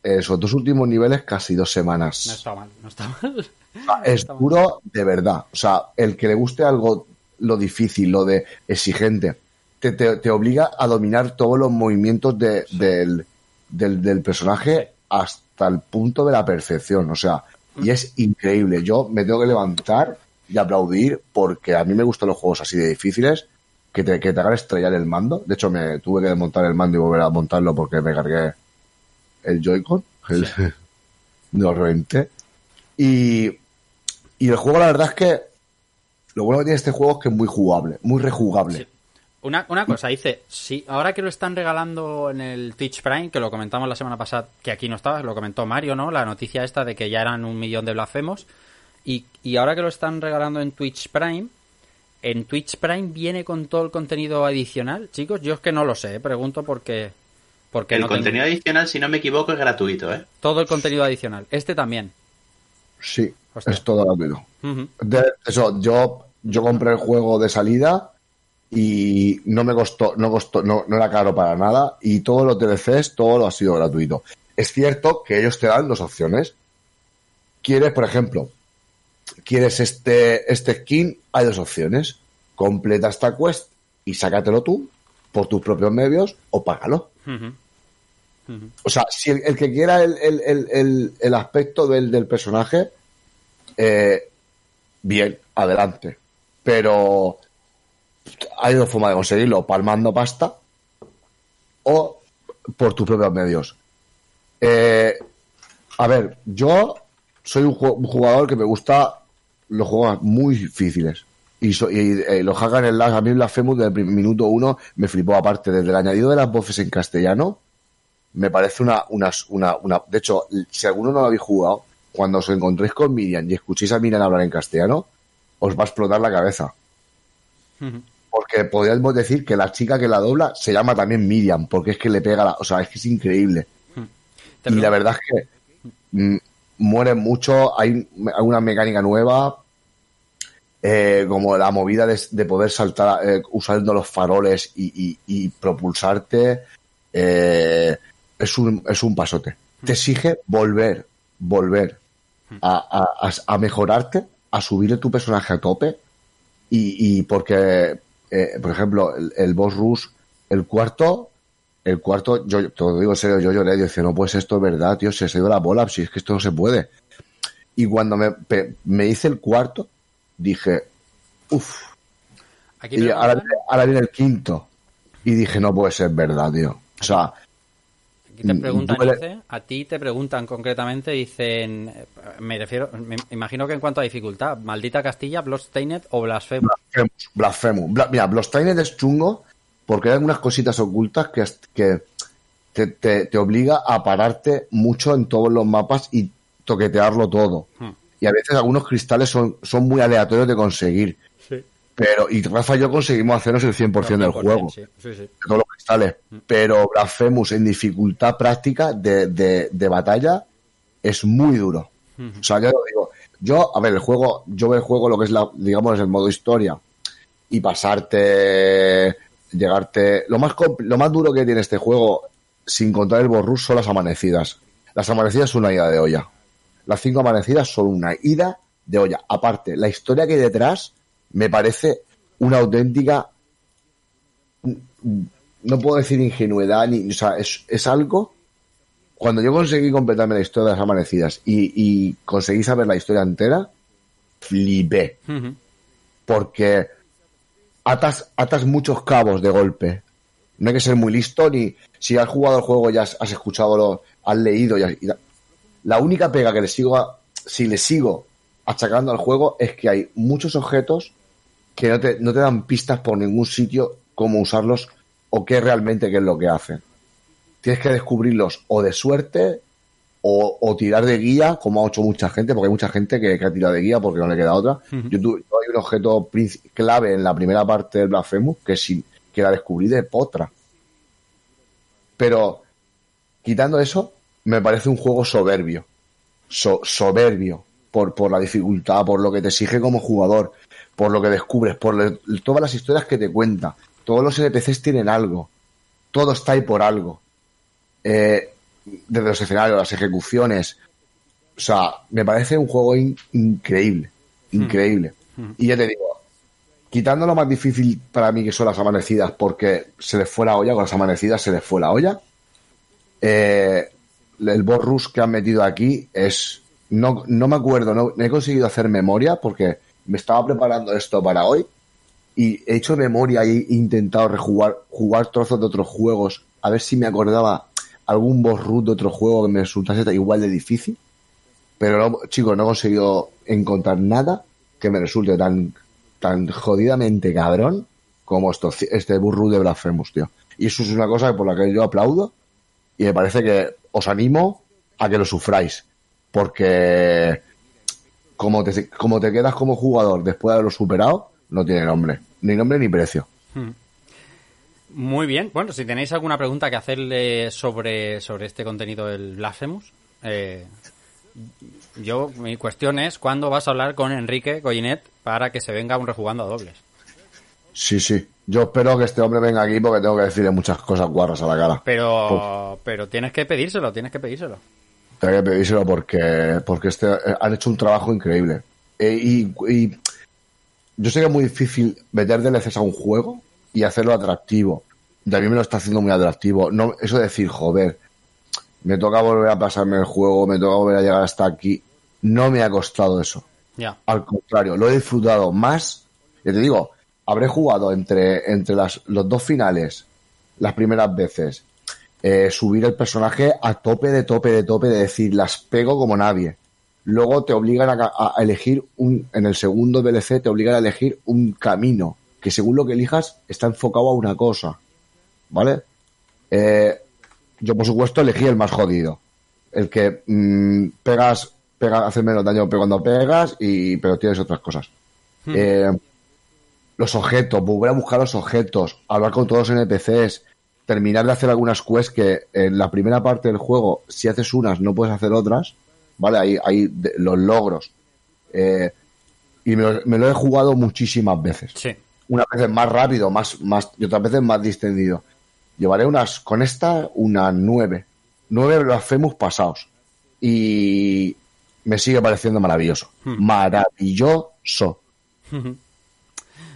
esos dos últimos niveles casi dos semanas. No está mal. No está mal. O sea, es Está mal. duro de verdad. O sea, el que le guste algo, lo difícil, lo de exigente, te, te- te obliga a dominar todos los movimientos de- del, del, del personaje hasta el punto de la perfección. O sea, y es increíble. Yo me tengo que levantar y aplaudir porque a mí me gustan los juegos así de difíciles que te, que te hagan estrellar el mando. De hecho, me tuve que desmontar el mando y volver a montarlo porque me cargué el Joy-Con. Lo reventé. Y, y el juego, la verdad es que lo bueno que tiene este juego es que es muy jugable, muy rejugable. Sí. Una, una cosa, dice, sí, ahora que lo están regalando en el Twitch Prime, que lo comentamos la semana pasada, que aquí no estaba, lo comentó Mario, ¿no? La noticia esta de que ya eran un millón de blasfemos. Y, y ahora que lo están regalando en Twitch Prime, ¿en Twitch Prime viene con todo el contenido adicional? Chicos, yo es que no lo sé, ¿eh? pregunto porque... porque El no tengo- contenido adicional, si no me equivoco, es gratuito, ¿eh? Todo el contenido adicional. Este también. Sí, Hostia. es todo gratuito. Ujú. De eso, yo, yo compré el juego de salida y no me costó, no costó, no, no era caro para nada y todos los DLCs, todo lo ha sido gratuito. Es cierto que ellos te dan dos opciones. Quieres, por ejemplo, quieres este, este skin, hay dos opciones. Completa esta quest y sácatelo tú por tus propios medios o págalo. O sea, si el, que quiera el, el, el, aspecto del, del personaje, eh, bien, adelante. Pero hay dos formas de conseguirlo, palmando pasta o por tus propios medios. Eh, a ver, yo soy un, ju- un jugador que me gusta los juegos muy difíciles. Y, so- y, eh, los hagan en las a mí desde el minuto uno me flipó aparte desde el añadido de las voces en castellano me parece una, una, una, una- de hecho, si alguno no lo habéis jugado, cuando os encontréis con Miriam y escuchéis a Miriam hablar en castellano, os va a explotar la cabeza. Porque podríamos decir que la chica que la dobla se llama también Miriam, porque es que le pega la, o sea, es que es increíble. Y la verdad es que mm, mueren mucho, hay alguna mecánica nueva, eh, como la movida de, de poder saltar eh, usando los faroles y, y- y propulsarte, eh, es, un, es un pasote. Te exige volver, volver a, a- a- mejorarte, a subir tu personaje a tope, y, y porque, eh, por ejemplo, el, el boss rush, el cuarto, el cuarto, yo te lo digo en serio, yo lloré, yo decía, no pues esto es verdad, tío, se se dio la bola, si es que esto no se puede. Y cuando me, me hice el cuarto, dije, uff, y ahora viene el quinto. Y dije, no puede ser verdad, tío. O sea, Aquí te Mm, preguntan, dice, a ti te preguntan concretamente, dicen, eh, me refiero, me imagino que en cuanto a dificultad, maldita Castilla, Bloodstained o Blasphemous. Blasphemous, Blasphemous. Bla- mira, Bloodstained es chungo porque hay algunas cositas ocultas que, que te, te- te obliga a pararte mucho en todos los mapas y toquetearlo todo. Hmm. Y a veces algunos cristales son, son muy aleatorios de conseguir. Pero, y Rafa y yo conseguimos hacernos el 100% del juego. Sí, sí, sí. de todos los cristales. Pero Blasphemous en dificultad práctica de, de, de batalla es muy duro. O sea, yo lo digo. Yo, a ver, el juego, yo veo el juego lo que es la, digamos, el modo historia y pasarte, llegarte. Lo más, lo más duro que tiene este juego, sin contar el borrus, son las amanecidas. Las amanecidas son una ida de olla. Las cinco amanecidas son una ida de olla. Aparte, la historia que hay detrás me parece una auténtica no puedo decir ingenuidad ni o sea es, es algo cuando yo conseguí completarme la historia de las amanecidas y, y conseguí saber la historia entera flipé. Porque atas, atas muchos cabos de golpe. No hay que ser muy listo ni si has jugado el juego ya has, has escuchado lo- has leído y, has- y la, la única pega que le sigo, a- si le sigo achacando al juego es que hay muchos objetos que no te, no te dan pistas por ningún sitio cómo usarlos o qué realmente qué es lo que hacen. Tienes que descubrirlos o de suerte o, o tirar de guía, como ha hecho mucha gente, porque hay mucha gente que, que ha tirado de guía porque no le queda otra. Yo hay un objeto clave en la primera parte del Blasphemous que, sí, que la descubrí de potra. Pero quitando eso, me parece un juego soberbio. So- soberbio. Por, por la dificultad, por lo que te exige como jugador, por lo que descubres, por le- todas las historias que te cuenta. Todos los NPCs tienen algo. Todo está ahí por algo. Eh, desde los escenarios, las ejecuciones. O sea, me parece un juego in- increíble. Increíble. Y ya te digo, quitando lo más difícil para mí que son las amanecidas, porque se les fue la olla, con las amanecidas se les fue la olla. Eh, el boss rush que han metido aquí es. No, no me acuerdo, no, no he conseguido hacer memoria porque me estaba preparando esto para hoy y he hecho memoria y he intentado rejugar jugar trozos de otros juegos a ver si me acordaba algún boss root de otro juego que me resultase igual de difícil. Pero chicos, no he conseguido encontrar nada que me resulte tan, tan jodidamente cabrón como esto, este root de Blasphemous, tío. Y eso es una cosa por la que yo aplaudo y me parece que os animo a que lo sufráis. Porque como te, como te quedas como jugador después de haberlo superado, no tiene nombre. Ni nombre ni precio. Muy bien. Bueno, si tenéis alguna pregunta que hacerle sobre, sobre este contenido del Blasphemous, eh, yo, mi cuestión es, ¿cuándo vas a hablar con Enrique Goyinet para que se venga un rejugando a dobles? Sí, sí. Yo espero que este hombre venga aquí porque tengo que decirle muchas cosas guarras a la cara. Pero, pero tienes que pedírselo, tienes que pedírselo. Tengo que pedírselo porque, porque este, eh, han hecho un trabajo increíble. Eh, y, y yo sé que es muy difícil meter DLCs a un juego y hacerlo atractivo. Y a mí me lo está haciendo muy atractivo. No, eso de decir, joder, me toca volver a pasarme el juego, me toca volver a llegar hasta aquí. No me ha costado eso. Al contrario, lo he disfrutado más. Ya te digo, habré jugado entre, entre las, los dos finales, las primeras veces, eh, subir el personaje a tope de tope de tope, de decir, las pego como nadie. Luego te obligan a, elegir un, en el segundo DLC te obligan a elegir un camino, que según lo que elijas está enfocado a una cosa. ¿Vale? Eh, yo por supuesto elegí el más jodido. El que mm, pegas, pega, hace menos daño cuando pegas, y, pero tienes otras cosas. Eh, los objetos, volver a buscar los objetos, hablar con todos los NPCs, terminar de hacer algunas quests que en la primera parte del juego, si haces unas, no puedes hacer otras, ¿vale? Hay de- los logros. Eh, y me, lo- me lo he jugado muchísimas veces. Sí. Unas veces más rápido, más, más, y otras veces más distendido. Llevaré unas, con esta, unas nueve. Nueve blasfemus pasados. Y me sigue pareciendo maravilloso. Maravilloso.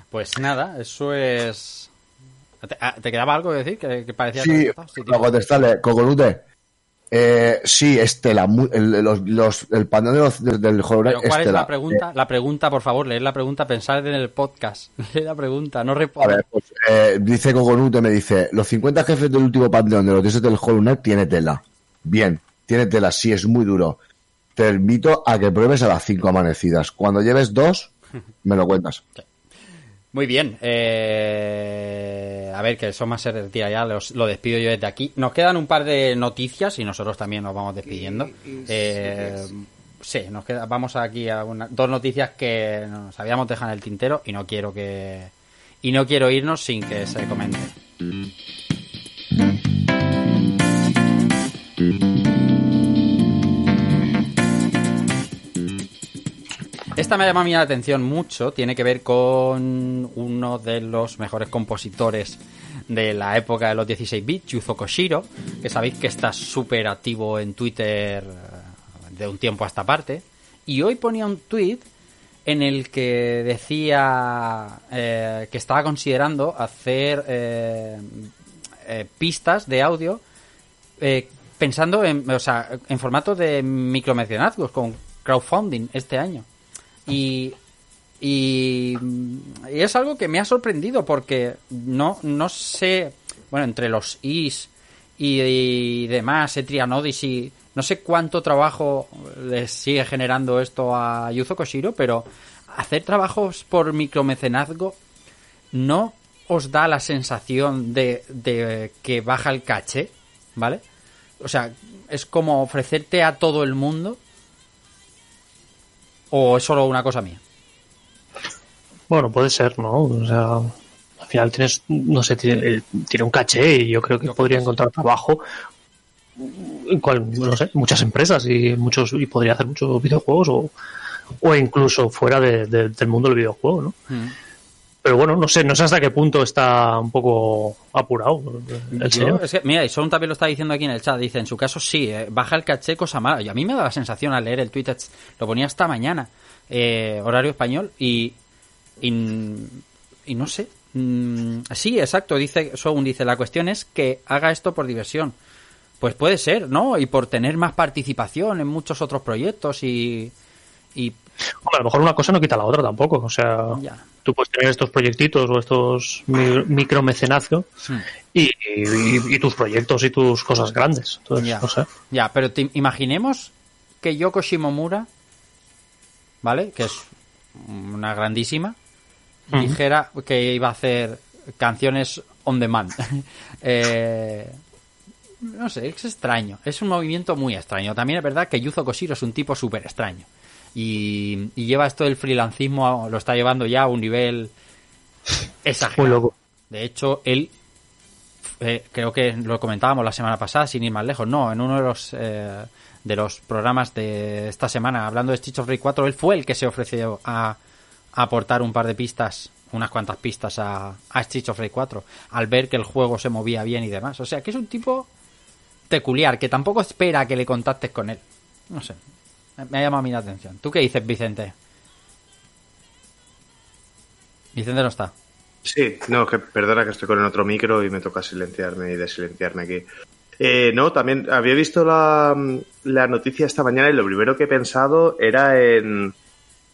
Pues nada, eso es... ¿Te, ah, ¿te quedaba algo que decir? Que, que parecía Sí, que- sí, para contestarle. Eh, sí, Estela, el, los, los- el panel de los- del, del ¿cuál es la pregunta? La pregunta, por favor, leed la pregunta, pensad en el podcast. Lee la pregunta, no Eh, a respondas. ver, pues, eh, dice Cocolute, me dice, los 50 jefes del último panteón de los dioses del Hollow Knight tiene tela. Bien, tiene tela, sí, es muy duro. Te invito a que pruebes a las 5 amanecidas. Cuando lleves dos, me lo cuentas. Muy bien. eh, a ver, que Soma se retira ya, los- lo despido yo desde aquí. Nos quedan un par de noticias y nosotros también nos vamos despidiendo. Eh, sí, nos queda, vamos aquí a una- dos noticias que nos habíamos dejado en el tintero y no quiero que y no quiero irnos sin que se comente. Esta me llama a mí la atención mucho, tiene que ver con uno de los mejores compositores de la época de los 16 bits, Yuzo Koshiro, que sabéis que está súper activo en Twitter eh, de un tiempo a esta parte, y hoy ponía un tweet en el que decía eh, que estaba considerando hacer eh, eh, pistas de audio eh, pensando en, o sea, en formato de micromecenazgos con crowdfunding este año. Y, y, es algo que me ha sorprendido porque no, no sé, bueno, entre los is y, y demás, Etrian Odyssey. No sé cuánto trabajo les sigue generando esto a Yuzo Koshiro, pero hacer trabajos por micromecenazgo no os da la sensación de, de que baja el caché, ¿vale? O sea, es como ofrecerte a todo el mundo. ¿O es solo una cosa mía? Bueno, puede ser, ¿no? O sea, al final tienes, no sé, tiene, eh, tiene un caché y yo creo que podría encontrar trabajo en cual, no sé, muchas empresas y muchos y podría hacer muchos videojuegos o, o incluso fuera de- de- del mundo del videojuego, ¿no? Pero bueno, no sé, no sé hasta qué punto está un poco apurado el señor. es que, mira, y Son también lo está diciendo aquí en el chat. Dice, en su caso sí, eh, baja el caché, cosa mala. Y a mí me da la sensación al leer el tweet, lo ponía esta mañana, eh, horario español, y, y, y no sé. Mm, sí, exacto, dice Soun, dice, la cuestión es que haga esto por diversión. Pues puede ser, ¿no? Y por tener más participación en muchos otros proyectos y... y Hombre, a lo mejor una cosa no quita la otra tampoco. O sea, Ya. tú puedes tener estos proyectitos o estos mi- micromecenazos Hmm. y, y- y tus proyectos y tus cosas grandes. Entonces, Ya. no sé. Ya, pero te- imaginemos que Yoko Shimomura, ¿vale? Que es una grandísima, dijera que iba a hacer canciones on demand. Eh, no sé, es extraño. Es un movimiento muy extraño. También es verdad que Yuzo Koshiro es un tipo súper extraño. Y, y lleva esto del freelancismo, lo está llevando ya a un nivel exagerado. De hecho, él, eh, creo que lo comentábamos la semana pasada, sin ir más lejos, no, en uno de los eh, de los programas de esta semana, hablando de Stitch of Rage 4, él fue el que se ofreció a, a aportar un par de pistas, unas cuantas pistas a, a Stitch of Rage 4, al ver que el juego se movía bien y demás. O sea, que es un tipo peculiar, que tampoco espera que le contactes con él. No sé, me ha llamado a mí la atención. ¿Tú qué dices, Vicente? Vicente no está. Sí, no, que perdona que estoy con el otro micro y me toca silenciarme y desilenciarme aquí. Eh, no, también había visto la, la noticia esta mañana y lo primero que he pensado era en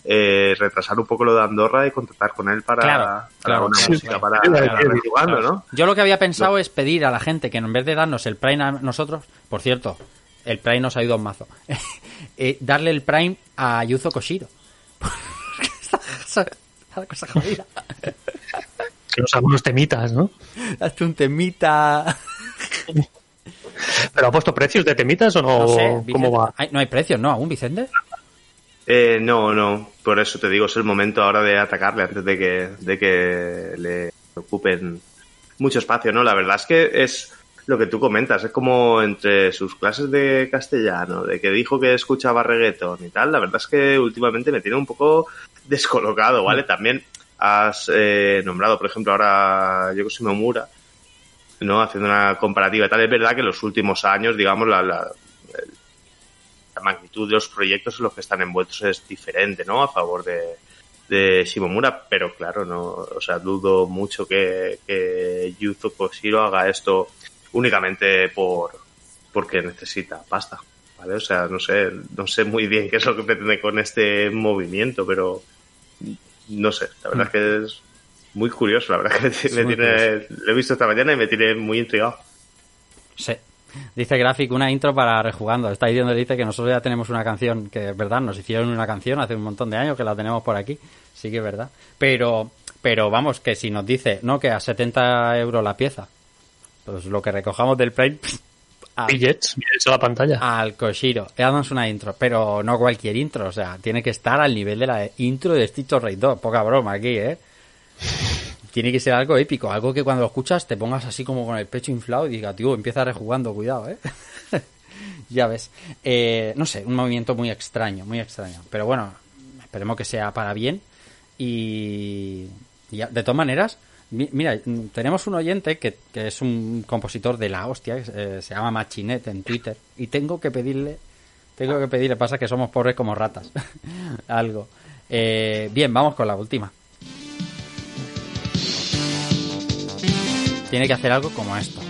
eh, retrasar un poco lo de Andorra y contactar con él para, Claro, para claro, una sí, música, para, para jugando, ¿no? Yo lo que había pensado es pedir a la gente que en vez de darnos el Prime a nosotros, por cierto, el Prime nos ha ido un mazo, eh, darle el Prime a Yuzo Koshiro. Porque está- está la cosa jodida. Que nos hagan unos temitas, ¿no? Hazte un temita. ¿Pero ha puesto precios de temitas o no? No sé, ¿Cómo va? No hay precios, ¿no? ¿Aún, Vicente? Eh, no, no, por eso te digo, es el momento ahora de atacarle antes de que, de que le ocupen mucho espacio, ¿no? La verdad es que es lo que tú comentas, es como entre sus clases de castellano, de que dijo que escuchaba reggaeton y tal, la verdad es que últimamente me tiene un poco descolocado, ¿vale? También has eh, nombrado, por ejemplo, ahora a Yoko Shimomura, ¿no? Haciendo una comparativa y tal, es verdad que en los últimos años, digamos, la, la, la magnitud de los proyectos en los que están envueltos es diferente, ¿no? A favor de, de Shimomura, pero claro, no, o sea, dudo mucho que, que Yuzo Koshiro haga esto únicamente por porque necesita pasta, ¿vale? O sea, no sé, no sé muy bien qué es lo que pretende con este movimiento, pero no sé, la verdad es que es muy curioso, la verdad que me, muy tiene, lo he visto esta mañana y me tiene muy intrigado. Sí. Dice Graphic, una intro para rejugando. Está diciendo, dice que nosotros ya tenemos una canción, que es verdad, nos hicieron una canción hace un montón de años que la tenemos por aquí. Sí que es verdad. Pero, pero vamos, que si nos dice, no, que a 70 euros la pieza, pues lo que recojamos del Prime, a- Billets, billets a la pantalla. al Koshiro. Damos una intro, pero no cualquier intro, o sea, tiene que estar al nivel de la intro de Stitch Rage 2. Poca broma aquí, ¿eh? Tiene que ser algo épico, algo que cuando lo escuchas te pongas así como con el pecho inflado y digas, tío, empieza rejugando, cuidado, ¿eh? ya ves. Eh, no sé, un movimiento muy extraño, muy extraño. Pero bueno, esperemos que sea para bien. Y, y de todas maneras, mira, tenemos un oyente que, que es un compositor de la hostia, eh, se llama Machinet en Twitter, y tengo que pedirle, tengo que pedirle, pasa que somos pobres como ratas, algo. Eh, bien, vamos con la última. Tiene que hacer algo como esto.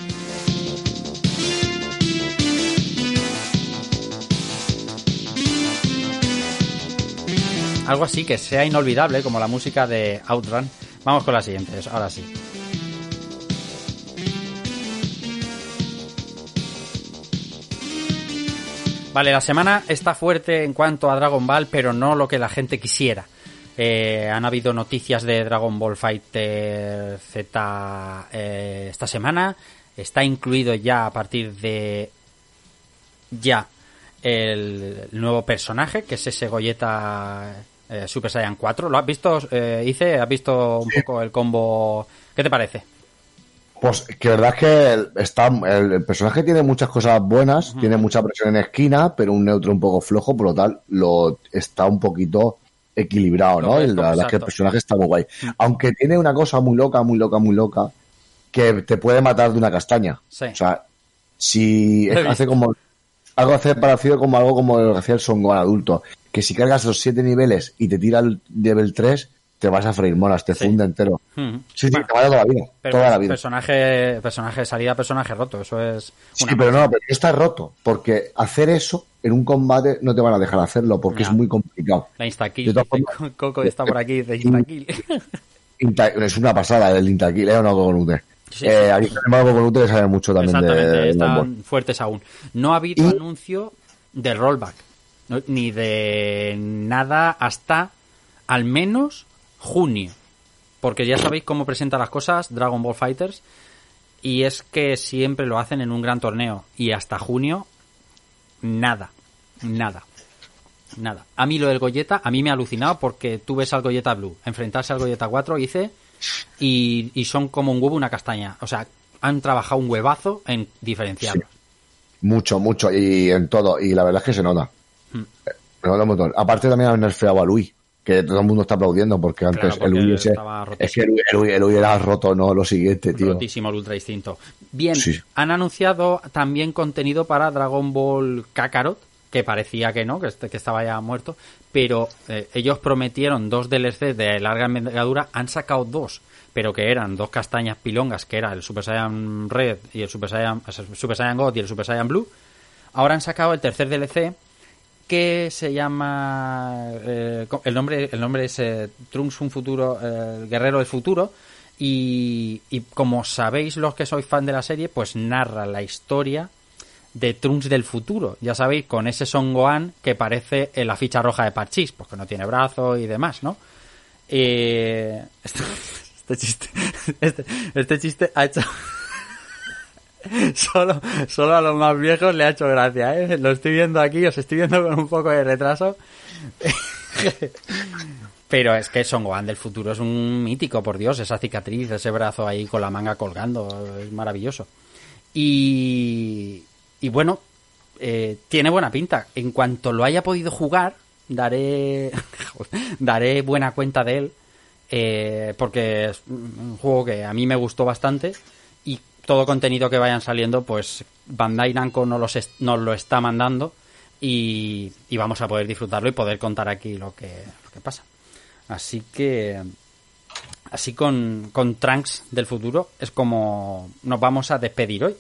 Algo así que sea inolvidable, como la música de Outrun. Vamos con la siguiente, ahora sí. Vale, la semana está fuerte en cuanto a Dragon Ball, pero no lo que la gente quisiera. Eh, han habido noticias de Dragon Ball Fighter Z eh, esta semana. Está incluido ya a partir de ya el nuevo personaje, que es ese Goyeta eh, Super Saiyan 4. ¿Lo has visto, eh, Ice? ¿Has visto un poco el combo? ¿Qué te parece? Pues que verdad es que el, está, el, personaje tiene muchas cosas buenas, tiene mucha presión en esquina, pero un neutro un poco flojo, por lo tal, lo está un poquito equilibrado, ¿no? La verdad es que el personaje está muy guay. Aunque tiene una cosa muy loca, muy loca, muy loca, que te puede matar de una castaña. Sí. O sea, si hace como algo hace parecido como algo como lo que hacía el Songo adulto, que si cargas los siete niveles y te tira el nivel 3, te vas a freír molas, te Sí. funde entero. Hmm. Sí, sí, Bueno, te va a toda la vida, pero toda la vida. Personaje, personaje de salida, personaje roto. Eso es Sí, pero no, pero está roto, porque hacer eso en un combate no te van a dejar hacerlo, porque es muy complicado. La instakill. De Coco está por aquí, dice instakill. Es una pasada el Intakill, ¿eh? O no, Coconute. Sí, eh, sí. aquí tenemos a Coconute que sabe mucho también de, Exactamente, de están fuertes aún. No ha habido Y- anuncio de rollback, ni de nada hasta al menos junio. Porque ya sabéis cómo presenta las cosas Dragon Ball Fighters. Y es que siempre lo hacen en un gran torneo. Y hasta junio, nada. Nada. Nada. A mí lo del Goyeta, a mí me ha alucinado porque tú ves al Goyeta Blue enfrentarse al Goyeta 4, hice, y, y son como un huevo y una castaña. O sea, han trabajado un huevazo en diferenciarlos. Mucho, mucho, y en todo. Y la verdad es que se nota. Hmm. Se nota un montón. Aparte también han nerfeado a Luis, que todo el mundo está aplaudiendo, porque antes porque el Luis es que el era roto, no lo siguiente, tío. Rotísimo el ultra instinto. Bien, Sí. han anunciado también contenido para Dragon Ball Kakarot, que parecía que no, que, este- que estaba ya muerto, pero eh, ellos prometieron dos DLC de larga envergadura, han sacado dos, pero que eran dos castañas pilongas, que era el Super Saiyan Red y el Super Saiyan, Super Saiyan God y el Super Saiyan Blue. Ahora han sacado el tercer DLC que se llama eh, el nombre el nombre es eh, Trunks un futuro eh, guerrero del futuro y, y como sabéis los que sois fan de la serie pues narra la historia de Trunks del futuro ya sabéis con ese Son Gohan que parece en la ficha roja de Parchís porque no tiene brazo y demás no Eh, este, este chiste este, este chiste ha hecho solo, solo a los más viejos le ha hecho gracia, ¿eh? Lo estoy viendo aquí, os estoy viendo con un poco de retraso. Pero es que Son Gohan del futuro es un mítico, por Dios, esa cicatriz, ese brazo ahí con la manga colgando, es maravilloso. Y, y bueno, eh, tiene buena pinta. En cuanto lo haya podido jugar, daré, daré buena cuenta de él, eh, porque es un juego que a mí me gustó bastante y todo contenido que vayan saliendo, pues Bandai Namco nos, los nos lo está mandando y, y vamos a poder disfrutarlo y poder contar aquí lo que, lo que pasa. Así que, así con, con Trunks del futuro es como nos vamos a despedir hoy.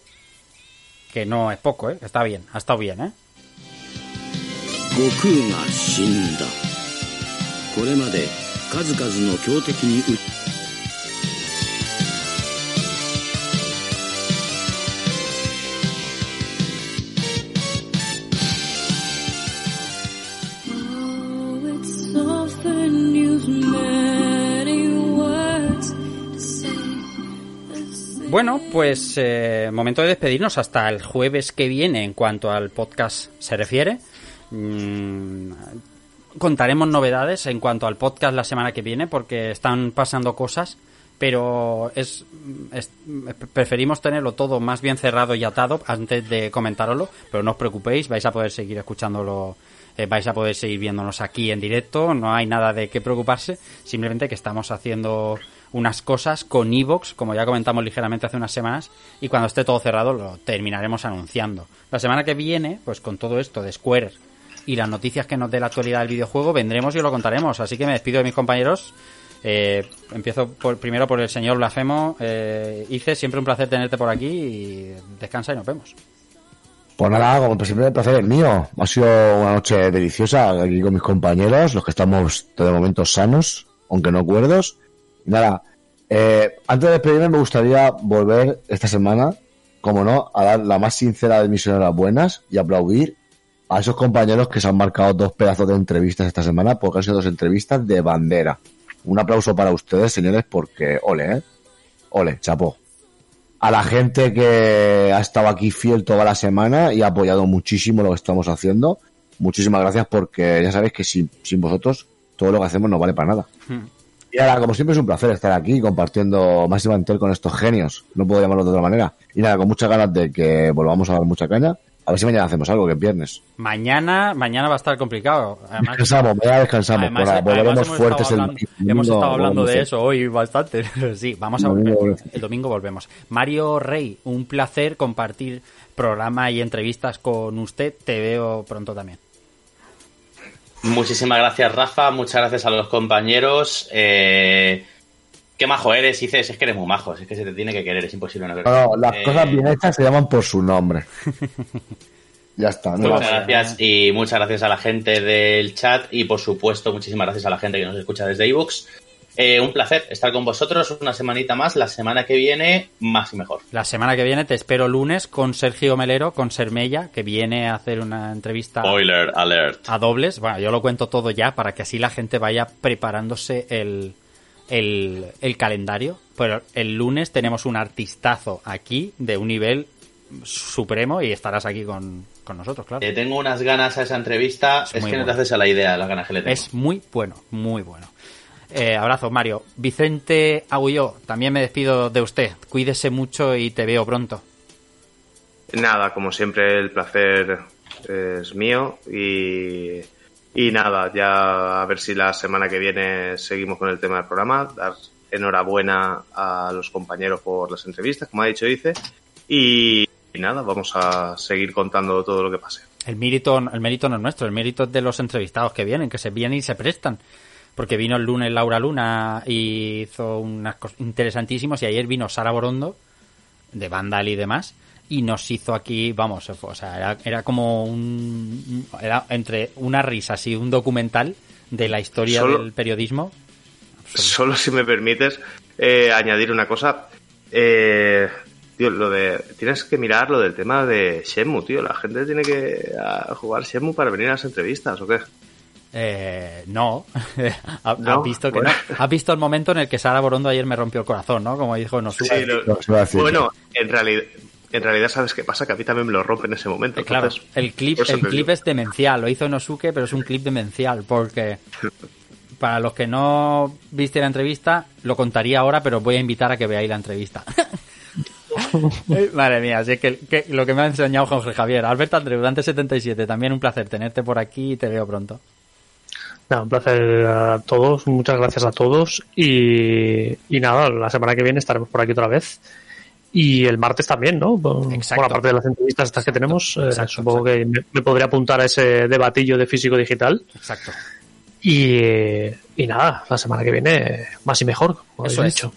Que no es poco, ¿eh? Está bien, ha estado bien, ¿eh? 悟 Bueno, pues eh, momento de despedirnos hasta el jueves que viene en cuanto al podcast se refiere. Mm, contaremos novedades en cuanto al podcast la semana que viene porque están pasando cosas, pero es, preferimos tenerlo todo más bien cerrado y atado antes de comentároslo, pero no os preocupéis, vais a poder seguir escuchándolo, eh, vais a poder seguir viéndonos aquí en directo, no hay nada de qué preocuparse, simplemente que estamos haciendo unas cosas con Evox, como ya comentamos ligeramente hace unas semanas, y cuando esté todo cerrado lo terminaremos anunciando. La semana que viene, pues con todo esto de Square y las noticias que nos dé la actualidad del videojuego, vendremos y os lo contaremos. Así que me despido de mis compañeros. Eh, empiezo por, primero por el señor Blasfemo. Eh, Ice, siempre un placer tenerte por aquí descansa y nos vemos. Pues nada, como siempre, el placer es mío. Ha sido una noche deliciosa aquí con mis compañeros, los que estamos de momento sanos, aunque no cuerdos. Nada, eh, antes de despedirme me gustaría volver esta semana, como no, a dar la más sincera de mis enhorabuenas y aplaudir a esos compañeros que se han marcado dos pedazos de entrevistas esta semana, porque han sido dos entrevistas de bandera. Un aplauso para ustedes, señores, porque ole, ¿eh? Ole, chapó. A la gente que ha estado aquí fiel toda la semana y ha apoyado muchísimo lo que estamos haciendo. Muchísimas gracias porque ya sabéis que sin, sin vosotros todo lo que hacemos no vale para nada. Hmm. Y ahora, como siempre, es un placer estar aquí compartiendo Máxima Intel con estos genios. No puedo llamarlo de otra manera. Y nada, con muchas ganas de que volvamos a dar mucha caña. A ver si mañana hacemos algo, que es viernes. Mañana, mañana va a estar complicado. Además, Descansamos, mañana descansamos. además- Por- además volveremos hemos fuertes estado el hablando, domingo, hemos estado hablando de eso hoy bastante. sí, vamos a El domingo volvemos. el domingo volvemos. Mario Rey, un placer compartir programa y entrevistas con usted. Te veo pronto también. Muchísimas gracias, Rafa. Muchas gracias a los compañeros. Eh, qué majo eres, dices. Es que eres muy majo. Es que se te tiene que querer. Es imposible no No, no, las Eh, cosas bien hechas se llaman por su nombre. ya está. No Muchas gracias y muchas gracias a la gente del chat y por supuesto muchísimas gracias a la gente que nos escucha desde iVoox. Eh, un placer estar con vosotros una semanita más. La semana que viene, más y mejor. La semana que viene te espero lunes con Sergio Melero, con Sermella, que viene a hacer una entrevista Spoiler alert. a dobles. Bueno, yo lo cuento todo ya para que así la gente vaya preparándose el, el, el calendario. Pero el lunes tenemos un artistazo aquí de un nivel supremo y estarás aquí con, con nosotros, claro. Eh, tengo unas ganas a esa entrevista. Es que no te haces a la idea de las ganas que le tengo. Es muy bueno, muy bueno. Eh, abrazo, Mario. Vicente Agulló, también me despido de usted. Cuídese mucho y te veo pronto. Nada, como siempre, el placer es mío y, y nada, ya a ver si la semana que viene seguimos con el tema del programa. Dar enhorabuena a los compañeros por las entrevistas, como ha dicho Dice, y, y nada, vamos a seguir contando todo lo que pase. El mérito, el mérito no es nuestro, el mérito es de los entrevistados que vienen, que se vienen y se prestan. Porque vino el lunes Laura Luna y hizo unas cosas interesantísimas y ayer vino Sara Borondo, de Vandal y demás, y nos hizo aquí, vamos, o sea, era, era como un... Era entre unas risas y un documental de la historia Solo- del periodismo. Solo si me permites eh, añadir una cosa. Eh, tío, lo de. Tienes que mirar lo del tema de Shenmue, tío. La gente tiene que jugar Shenmue para venir a las entrevistas, ¿o qué? Eh, no. ¿Has No, has visto que bueno. no? Has visto el momento en el que Sara Borondo ayer me rompió el corazón, ¿no? Como dijo Nosuke. Sí, lo- No, bueno, en realidad, en realidad, ¿sabes qué pasa? Que a mí también me lo rompe en ese momento. Eh, Claro, entonces, el clip, el clip es demencial, lo hizo Nosuke, pero es un clip demencial, porque para los que no viste la entrevista, lo contaría ahora, pero os voy a invitar a que veáis la entrevista. Madre mía, así que, que lo que me ha enseñado Jorge Javier. Alberto Andreu, Dante77, también un placer tenerte por aquí y te veo pronto. Nada, un placer a todos, muchas gracias a todos y, y nada, la semana que viene estaremos por aquí otra vez. Y el martes también, ¿no? Por, Exacto. por aparte de las entrevistas estas que tenemos, eh, exacto, supongo que me, me podría apuntar a ese debatillo de físico digital. Exacto. Y, y nada, la semana que viene más y mejor, como Eso habéis es. dicho.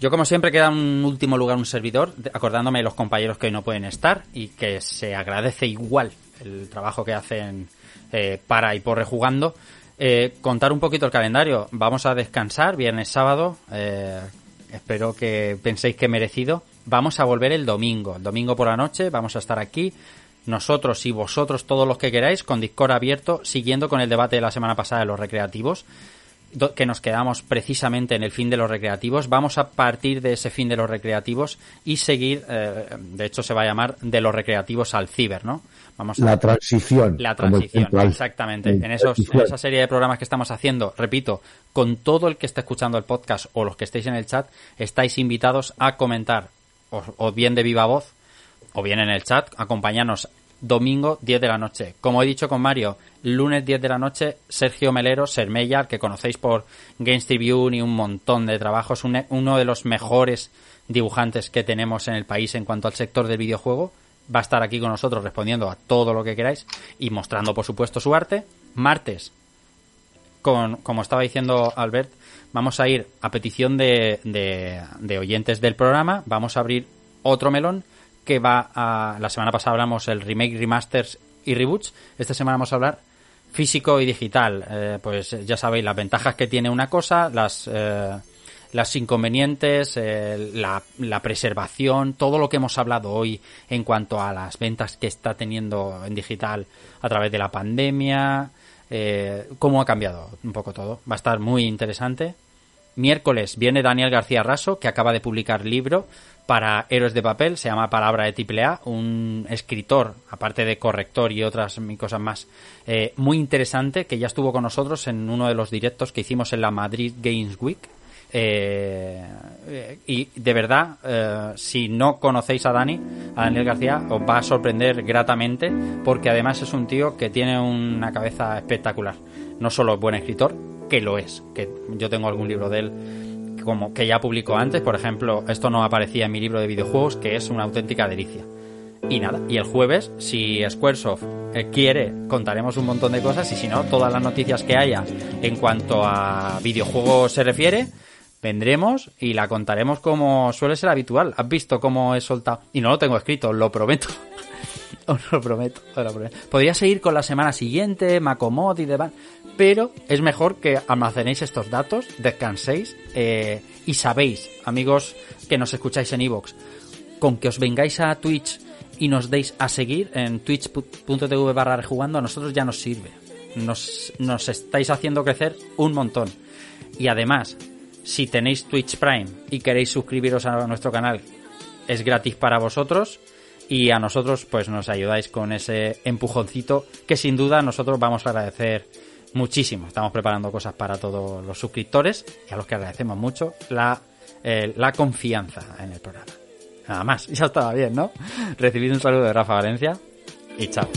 Yo, como siempre, queda un último lugar un servidor, acordándome de los compañeros que hoy no pueden estar y que se agradece igual el trabajo que hacen eh, para y por rejugando. Eh, contar un poquito el calendario. Vamos a descansar viernes, sábado. eh, espero que penséis que merecido. Vamos a volver el domingo. El domingo por la noche vamos a estar aquí. Nosotros y vosotros, todos los que queráis, con Discord abierto, siguiendo con el debate de la semana pasada de los recreativos que nos quedamos precisamente en el fin de los recreativos. Vamos a partir de ese fin de los recreativos y seguir, eh, de hecho se va a llamar de los recreativos al ciber, ¿no? Vamos a La transición. la transición, exactamente. En, esos, en esa serie de programas que estamos haciendo, repito, con todo el que esté escuchando el podcast o los que estéis en el chat, estáis invitados a comentar, o, o bien de viva voz, o bien en el chat, acompañarnos domingo 10 de la noche. Como he dicho con Mario, lunes 10 de la noche, Sergio Melero, Sermella, al que conocéis por Games Tribune y un montón de trabajos, un- uno de los mejores dibujantes que tenemos en el país en cuanto al sector del videojuego, va a estar aquí con nosotros respondiendo a todo lo que queráis y mostrando, por supuesto, su arte. Martes, con, como estaba diciendo Albert, vamos a ir a petición de, de, oyentes del programa, vamos a abrir otro melón que va a... La semana pasada hablamos el remake, remasters y reboots. Esta semana vamos a hablar físico y digital. Eh, pues ya sabéis las ventajas que tiene una cosa, las... eh, las inconvenientes, eh, la, preservación, todo lo que hemos hablado hoy en cuanto a las ventas que está teniendo en digital a través de la pandemia, eh, cómo ha cambiado un poco todo. Va a estar muy interesante. Miércoles viene Daniel García Raso, que acaba de publicar libro para Héroes de Papel, se llama Palabra de Triple un escritor, aparte de corrector y otras cosas más, eh, muy interesante, que ya estuvo con nosotros en uno de los directos que hicimos en la Madrid Games Week. Eh, eh, y de verdad, eh, si no conocéis a Dani, a Daniel García, os va a sorprender gratamente, porque además es un tío que tiene una cabeza espectacular. No solo es buen escritor, que lo es, que yo tengo algún libro de él como que ya publicó antes, por ejemplo, esto no aparecía en mi libro de videojuegos, que es una auténtica delicia. Y nada, y el jueves, si Squaresoft eh, quiere, contaremos un montón de cosas, y si no, todas las noticias que haya en cuanto a videojuegos se refiere, vendremos y la contaremos como suele ser habitual. ¿Has visto cómo he soltado? Y no lo tengo escrito, os lo prometo. Os lo prometo, os lo prometo. Podría seguir con la semana siguiente, Macomod y demás, pero es mejor que almacenéis estos datos, descanséis eh, y sabéis, amigos que nos escucháis en iVoox, con que os vengáis a Twitch y nos deis a seguir en twitch.tv barra rejugando, a nosotros ya nos sirve. Nos, nos estáis haciendo crecer un montón. Y además, si tenéis Twitch Prime y queréis suscribiros a nuestro canal, es gratis para vosotros y a nosotros pues nos ayudáis con ese empujoncito que sin duda nosotros vamos a agradecer muchísimo. Estamos preparando cosas para todos los suscriptores y a los que agradecemos mucho la, eh, la confianza en el programa. Nada más, ya estaba bien, ¿no? Recibid un saludo de Rafa Valencia y chao.